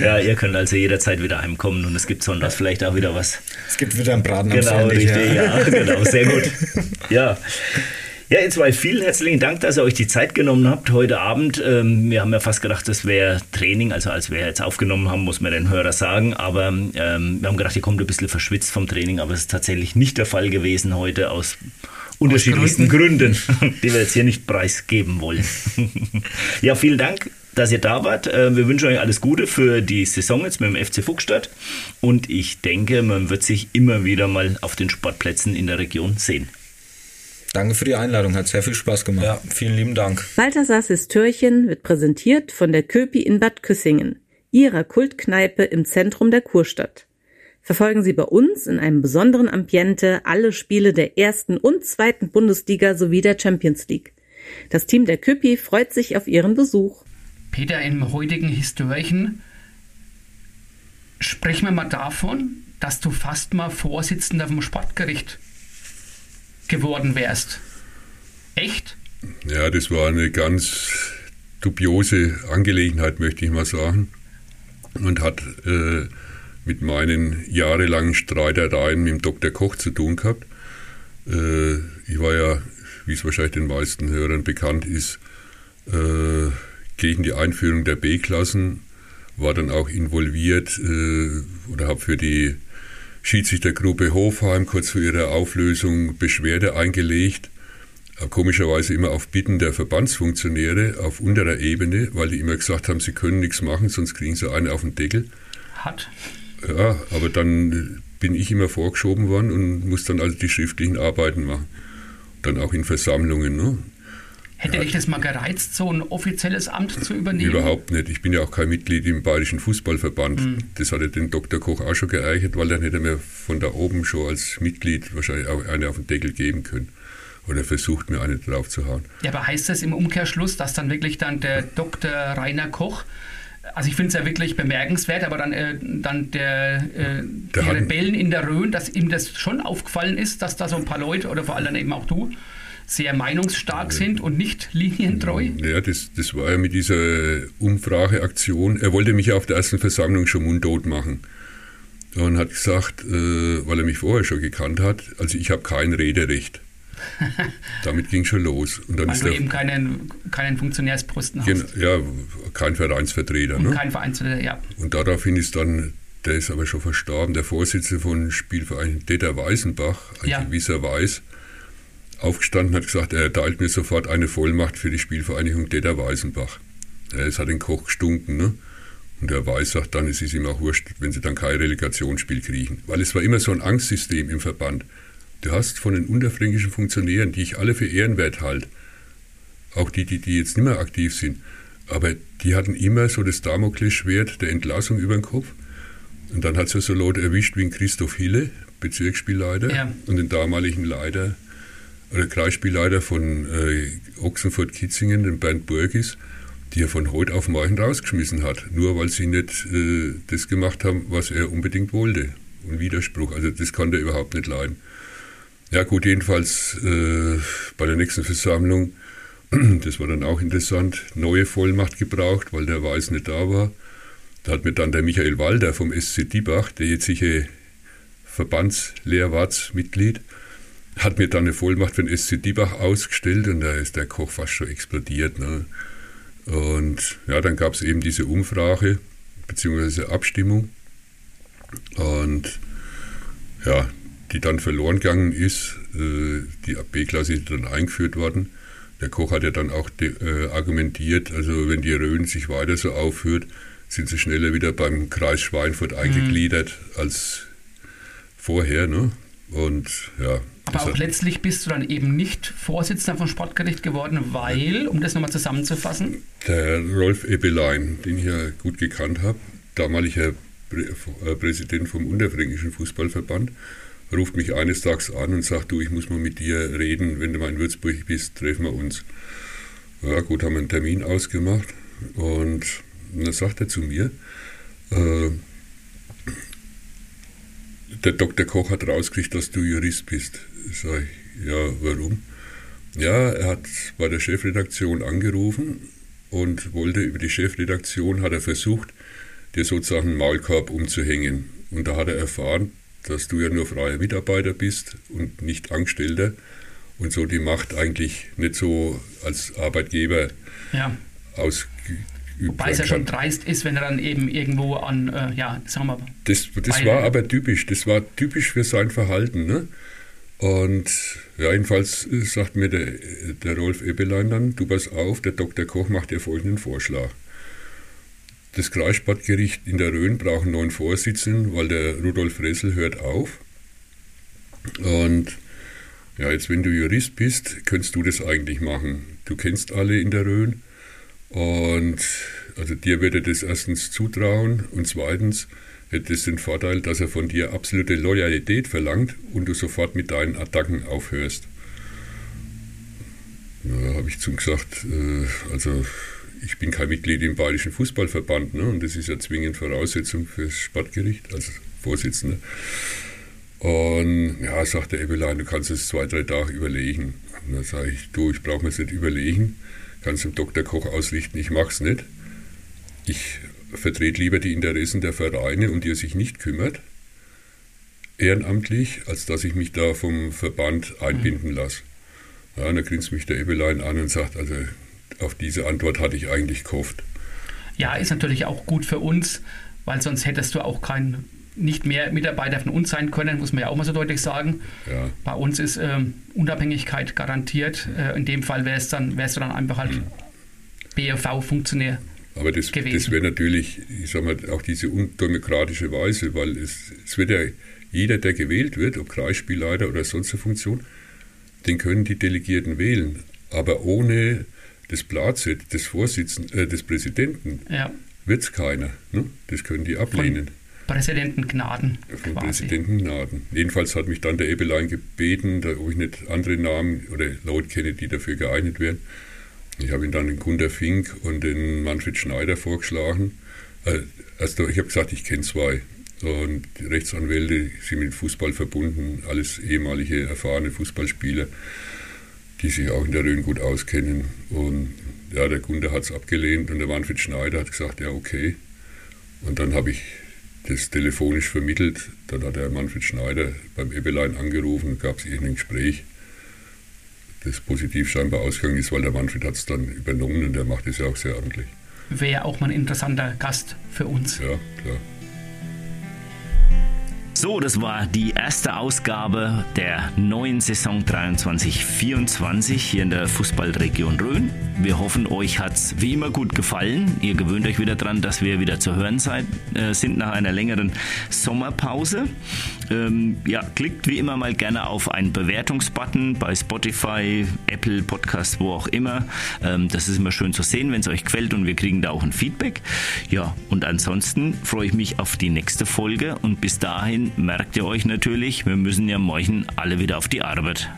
Ja, ihr könnt also jederzeit wieder heimkommen und es gibt sonntags vielleicht auch wieder was. Es gibt wieder einen Braten Genau, richtig, ja, genau, sehr gut. Ja. Ja, ihr zwei, vielen herzlichen Dank, dass ihr euch die Zeit genommen habt heute Abend. Ähm, wir haben ja fast gedacht, das wäre Training, also als wir jetzt aufgenommen haben, muss man den Hörer sagen. Aber ähm, wir haben gedacht, ihr kommt ein bisschen verschwitzt vom Training, aber es ist tatsächlich nicht der Fall gewesen heute aus unterschiedlichsten Gründen, [LAUGHS] die wir jetzt hier nicht preisgeben wollen. [LAUGHS] ja, vielen Dank dass ihr da wart. Äh, Wir wünschen euch alles Gute für die Saison jetzt mit dem FC Fuchsstadt. Und ich denke, man wird sich immer wieder mal auf den Sportplätzen in der Region sehen. Danke für die Einladung, hat sehr viel Spaß gemacht. Ja, vielen lieben Dank. Balthasars Histörchen wird präsentiert von der Köpi in Bad Küssingen, ihrer Kultkneipe im Zentrum der Kurstadt. Verfolgen Sie bei uns in einem besonderen Ambiente alle Spiele der ersten und zweiten Bundesliga sowie der Champions League. Das Team der Köpi freut sich auf Ihren Besuch. Peter, im heutigen Histörchen sprechen wir mal davon, dass du fast mal Vorsitzender vom Sportgericht geworden wärst. Echt? Ja, das war eine ganz dubiose Angelegenheit, möchte ich mal sagen. Und hat äh, mit meinen jahrelangen Streitereien mit dem Dr. Koch zu tun gehabt. Äh, ich war ja, wie es wahrscheinlich den meisten Hörern bekannt ist, äh, gegen die Einführung der B-Klassen, war dann auch involviert äh, oder habe für die Schiedsrichtergruppe Hofheim kurz vor ihrer Auflösung Beschwerde eingelegt. Äh, Komischerweise immer auf Bitten der Verbandsfunktionäre auf unterer Ebene, weil die immer gesagt haben, sie können nichts machen, sonst kriegen sie eine auf den Deckel. Hat. Ja, aber dann äh, bin ich immer vorgeschoben worden und muss dann also die schriftlichen Arbeiten machen. Dann auch in Versammlungen. Ne? Hätte dich das mal gereizt, so ein offizielles Amt zu übernehmen? Überhaupt nicht. Ich bin ja auch kein Mitglied im Bayerischen Fußballverband. Das hatte den Dr. Koch auch schon geeicht, weil dann hätte er mir von da oben schon als Mitglied wahrscheinlich auch eine auf den Deckel geben können. Oder versucht, mir eine drauf zu hauen. Ja, aber heißt das im Umkehrschluss, dass dann wirklich dann der Dr. Rainer Koch, also ich finde es ja wirklich bemerkenswert, aber dann, äh, dann der, äh, die Der hat- Rebellen in der Rhön, dass ihm das schon aufgefallen ist, dass da so ein paar Leute oder vor allem eben auch du sehr meinungsstark sind und nicht linientreu? Ja, das, das war ja mit dieser Umfrageaktion. Er wollte mich ja auf der ersten Versammlung schon mundtot machen. Und hat gesagt, äh, weil er mich vorher schon gekannt hat, also ich habe kein Rederecht. [LAUGHS] Damit ging schon los. Und dann Weil ist du eben keinen, keinen Funktionärsposten Gen- hast. ja, kein Vereinsvertreter. Und Ne? kein Vereinsleiter, ja. Und daraufhin ist dann, der ist aber schon verstorben, der Vorsitzende von Spielverein Dieter Weißenbach, ein Ja. gewisser Weiß, aufgestanden hat gesagt, er erteilt mir sofort eine Vollmacht für die Spielvereinigung Dieter Weißenbach. Es hat den Koch gestunken, ne? Und der Weiß sagt dann, es ist ihm auch wurscht, wenn sie dann kein Relegationsspiel kriegen. Weil es war immer so ein Angstsystem im Verband. Du hast von den unterfränkischen Funktionären, die ich alle für ehrenwert halte, auch die, die, die jetzt nicht mehr aktiv sind, aber die hatten immer so das Damoklesschwert der Entlassung über den Kopf. Und dann hat es ja so Leute erwischt wie ein Christoph Hille, Bezirksspielleiter, Ja. und den damaligen Leiter, oder Kreisspielleiter von äh, Ochsenfurt-Kitzingen, den Bernd Burgis, die er von heute auf morgen rausgeschmissen hat, nur weil sie nicht äh, das gemacht haben, was er unbedingt wollte. Und Widerspruch, also das konnte er überhaupt nicht leiden. Ja gut, jedenfalls äh, bei der nächsten Versammlung [CLEARS THROAT] Das war dann auch interessant. Neue Vollmacht gebraucht, weil der Weiß nicht da war. Da hat mir dann der Michael Walder vom SC Diebach, der jetzige Verbandslehrwartsmitglied, hat mir dann eine Vollmacht für den SC Diebach ausgestellt und da ist der Koch fast schon explodiert. Ne? Und ja, dann gab es eben diese Umfrage bzw. Abstimmung und ja, die dann verloren gegangen ist. Äh, die B-Klasse ist dann eingeführt worden. Der Koch hat ja dann auch äh, argumentiert, also wenn die Rhön sich weiter so aufführt, sind sie schneller wieder beim Kreis Schweinfurt eingegliedert mhm. als vorher. Ne? Und ja. Aber auch letztlich bist du dann eben nicht Vorsitzender vom Sportgericht geworden, weil, um das nochmal zusammenzufassen. Der Rolf Ebelein, den ich ja gut gekannt habe, damaliger äh, Präsident vom Unterfränkischen Fußballverband, ruft mich eines Tages an und sagt, du, ich muss mal mit dir reden, wenn du mal in Würzburg bist, treffen wir uns. Ja gut, haben wir einen Termin ausgemacht und dann sagt er zu mir, äh, der Dr. Koch hat rausgekriegt, dass du Jurist bist. Sag ich, ja, warum? Ja, er hat bei der Chefredaktion angerufen und wollte über die Chefredaktion, hat er versucht, dir sozusagen einen Maulkorb umzuhängen. Und da hat er erfahren, dass du ja nur freier Mitarbeiter bist und nicht Angestellter und so die Macht eigentlich nicht so als Arbeitgeber ja. ausgeübt Wobei es ja schon dreist ist, wenn er dann eben irgendwo an, äh, ja, sagen wir mal. Das, das war aber typisch, das war typisch für sein Verhalten. Ne? Und ja, jedenfalls sagt mir der, der Rolf Ebelein dann, du pass auf, der Dr. Koch macht dir folgenden Vorschlag. Das Kreissportgericht in der Rhön braucht einen neuen Vorsitzenden, weil der Rudolf Ressel hört auf. Und ja, jetzt wenn du Jurist bist, könntest du das eigentlich machen. Du kennst alle in der Rhön und also dir würde das erstens zutrauen und zweitens hätte es den Vorteil, dass er von dir absolute Loyalität verlangt und du sofort mit deinen Attacken aufhörst. Da habe ich zum gesagt, äh, also ich bin kein Mitglied im Bayerischen Fußballverband ne, und das ist ja zwingend Voraussetzung fürs Sportgericht als Vorsitzender. Und ja, sagt der Ebelein, du kannst es zwei, drei Tage überlegen. Und dann sage ich, du, ich brauche mir es nicht überlegen, kannst dem Dr. Koch ausrichten, ich mache es nicht. Ich vertrete lieber die Interessen der Vereine, um die er sich nicht kümmert, ehrenamtlich, als dass ich mich da vom Verband einbinden lasse. Ja, und da grinst mich der Ebelein an und sagt, also auf diese Antwort hatte ich eigentlich gehofft. Ja, ist natürlich auch gut für uns, weil sonst hättest du auch keinen nicht mehr Mitarbeiter von uns sein können, muss man ja auch mal so deutlich sagen. Ja. Bei uns ist ähm, Unabhängigkeit garantiert. Äh, in dem Fall wärst dann, wärst du dann einfach halt mhm. BFV-Funktionär. Aber das, das wäre natürlich, ich sag mal, auch diese undemokratische Weise, weil es, es wird ja jeder, der gewählt wird, ob Kreisspielleiter oder sonst eine Funktion, den können die Delegierten wählen. Aber ohne das Platzett des Vorsitzenden, äh, des Präsidenten ja. wird es keiner. Ne? Das können die ablehnen. Präsidentengnaden. Von Präsidentengnaden. Jedenfalls hat mich dann der Ebelein gebeten, ob ich nicht andere Namen oder Leute kenne, die dafür geeignet wären. Ich habe ihn dann den Gunter Fink und den Manfred Schneider vorgeschlagen. Also ich habe gesagt, ich kenne zwei. Und die Rechtsanwälte sind mit Fußball verbunden, alles ehemalige erfahrene Fußballspieler, die sich auch in der Rhön gut auskennen. Und ja, der Gunter hat es abgelehnt und der Manfred Schneider hat gesagt, ja, okay. Und dann habe ich das telefonisch vermittelt. Dann hat der Manfred Schneider beim Ebelein angerufen, gab es irgendein Gespräch das positiv scheinbar ausgegangen ist, weil der Manfred hat es dann übernommen und der macht es ja auch sehr amtlich. Wäre auch mal ein interessanter Gast für uns. Ja, klar. So, das war die erste Ausgabe der neuen Saison 23-24 hier in der Fußballregion Rhön. Wir hoffen, euch hat es wie immer gut gefallen. Ihr gewöhnt euch wieder dran, dass wir wieder zu hören seid, äh, sind nach einer längeren Sommerpause. Ähm, ja, klickt wie immer mal gerne auf einen Bewertungsbutton bei Spotify, Apple Podcast, wo auch immer. Ähm, das ist immer schön zu sehen, wenn es euch gefällt und wir kriegen da auch ein Feedback. Ja, und ansonsten freue ich mich auf die nächste Folge und bis dahin merkt ihr euch natürlich, wir müssen ja morgen alle wieder auf die Arbeit.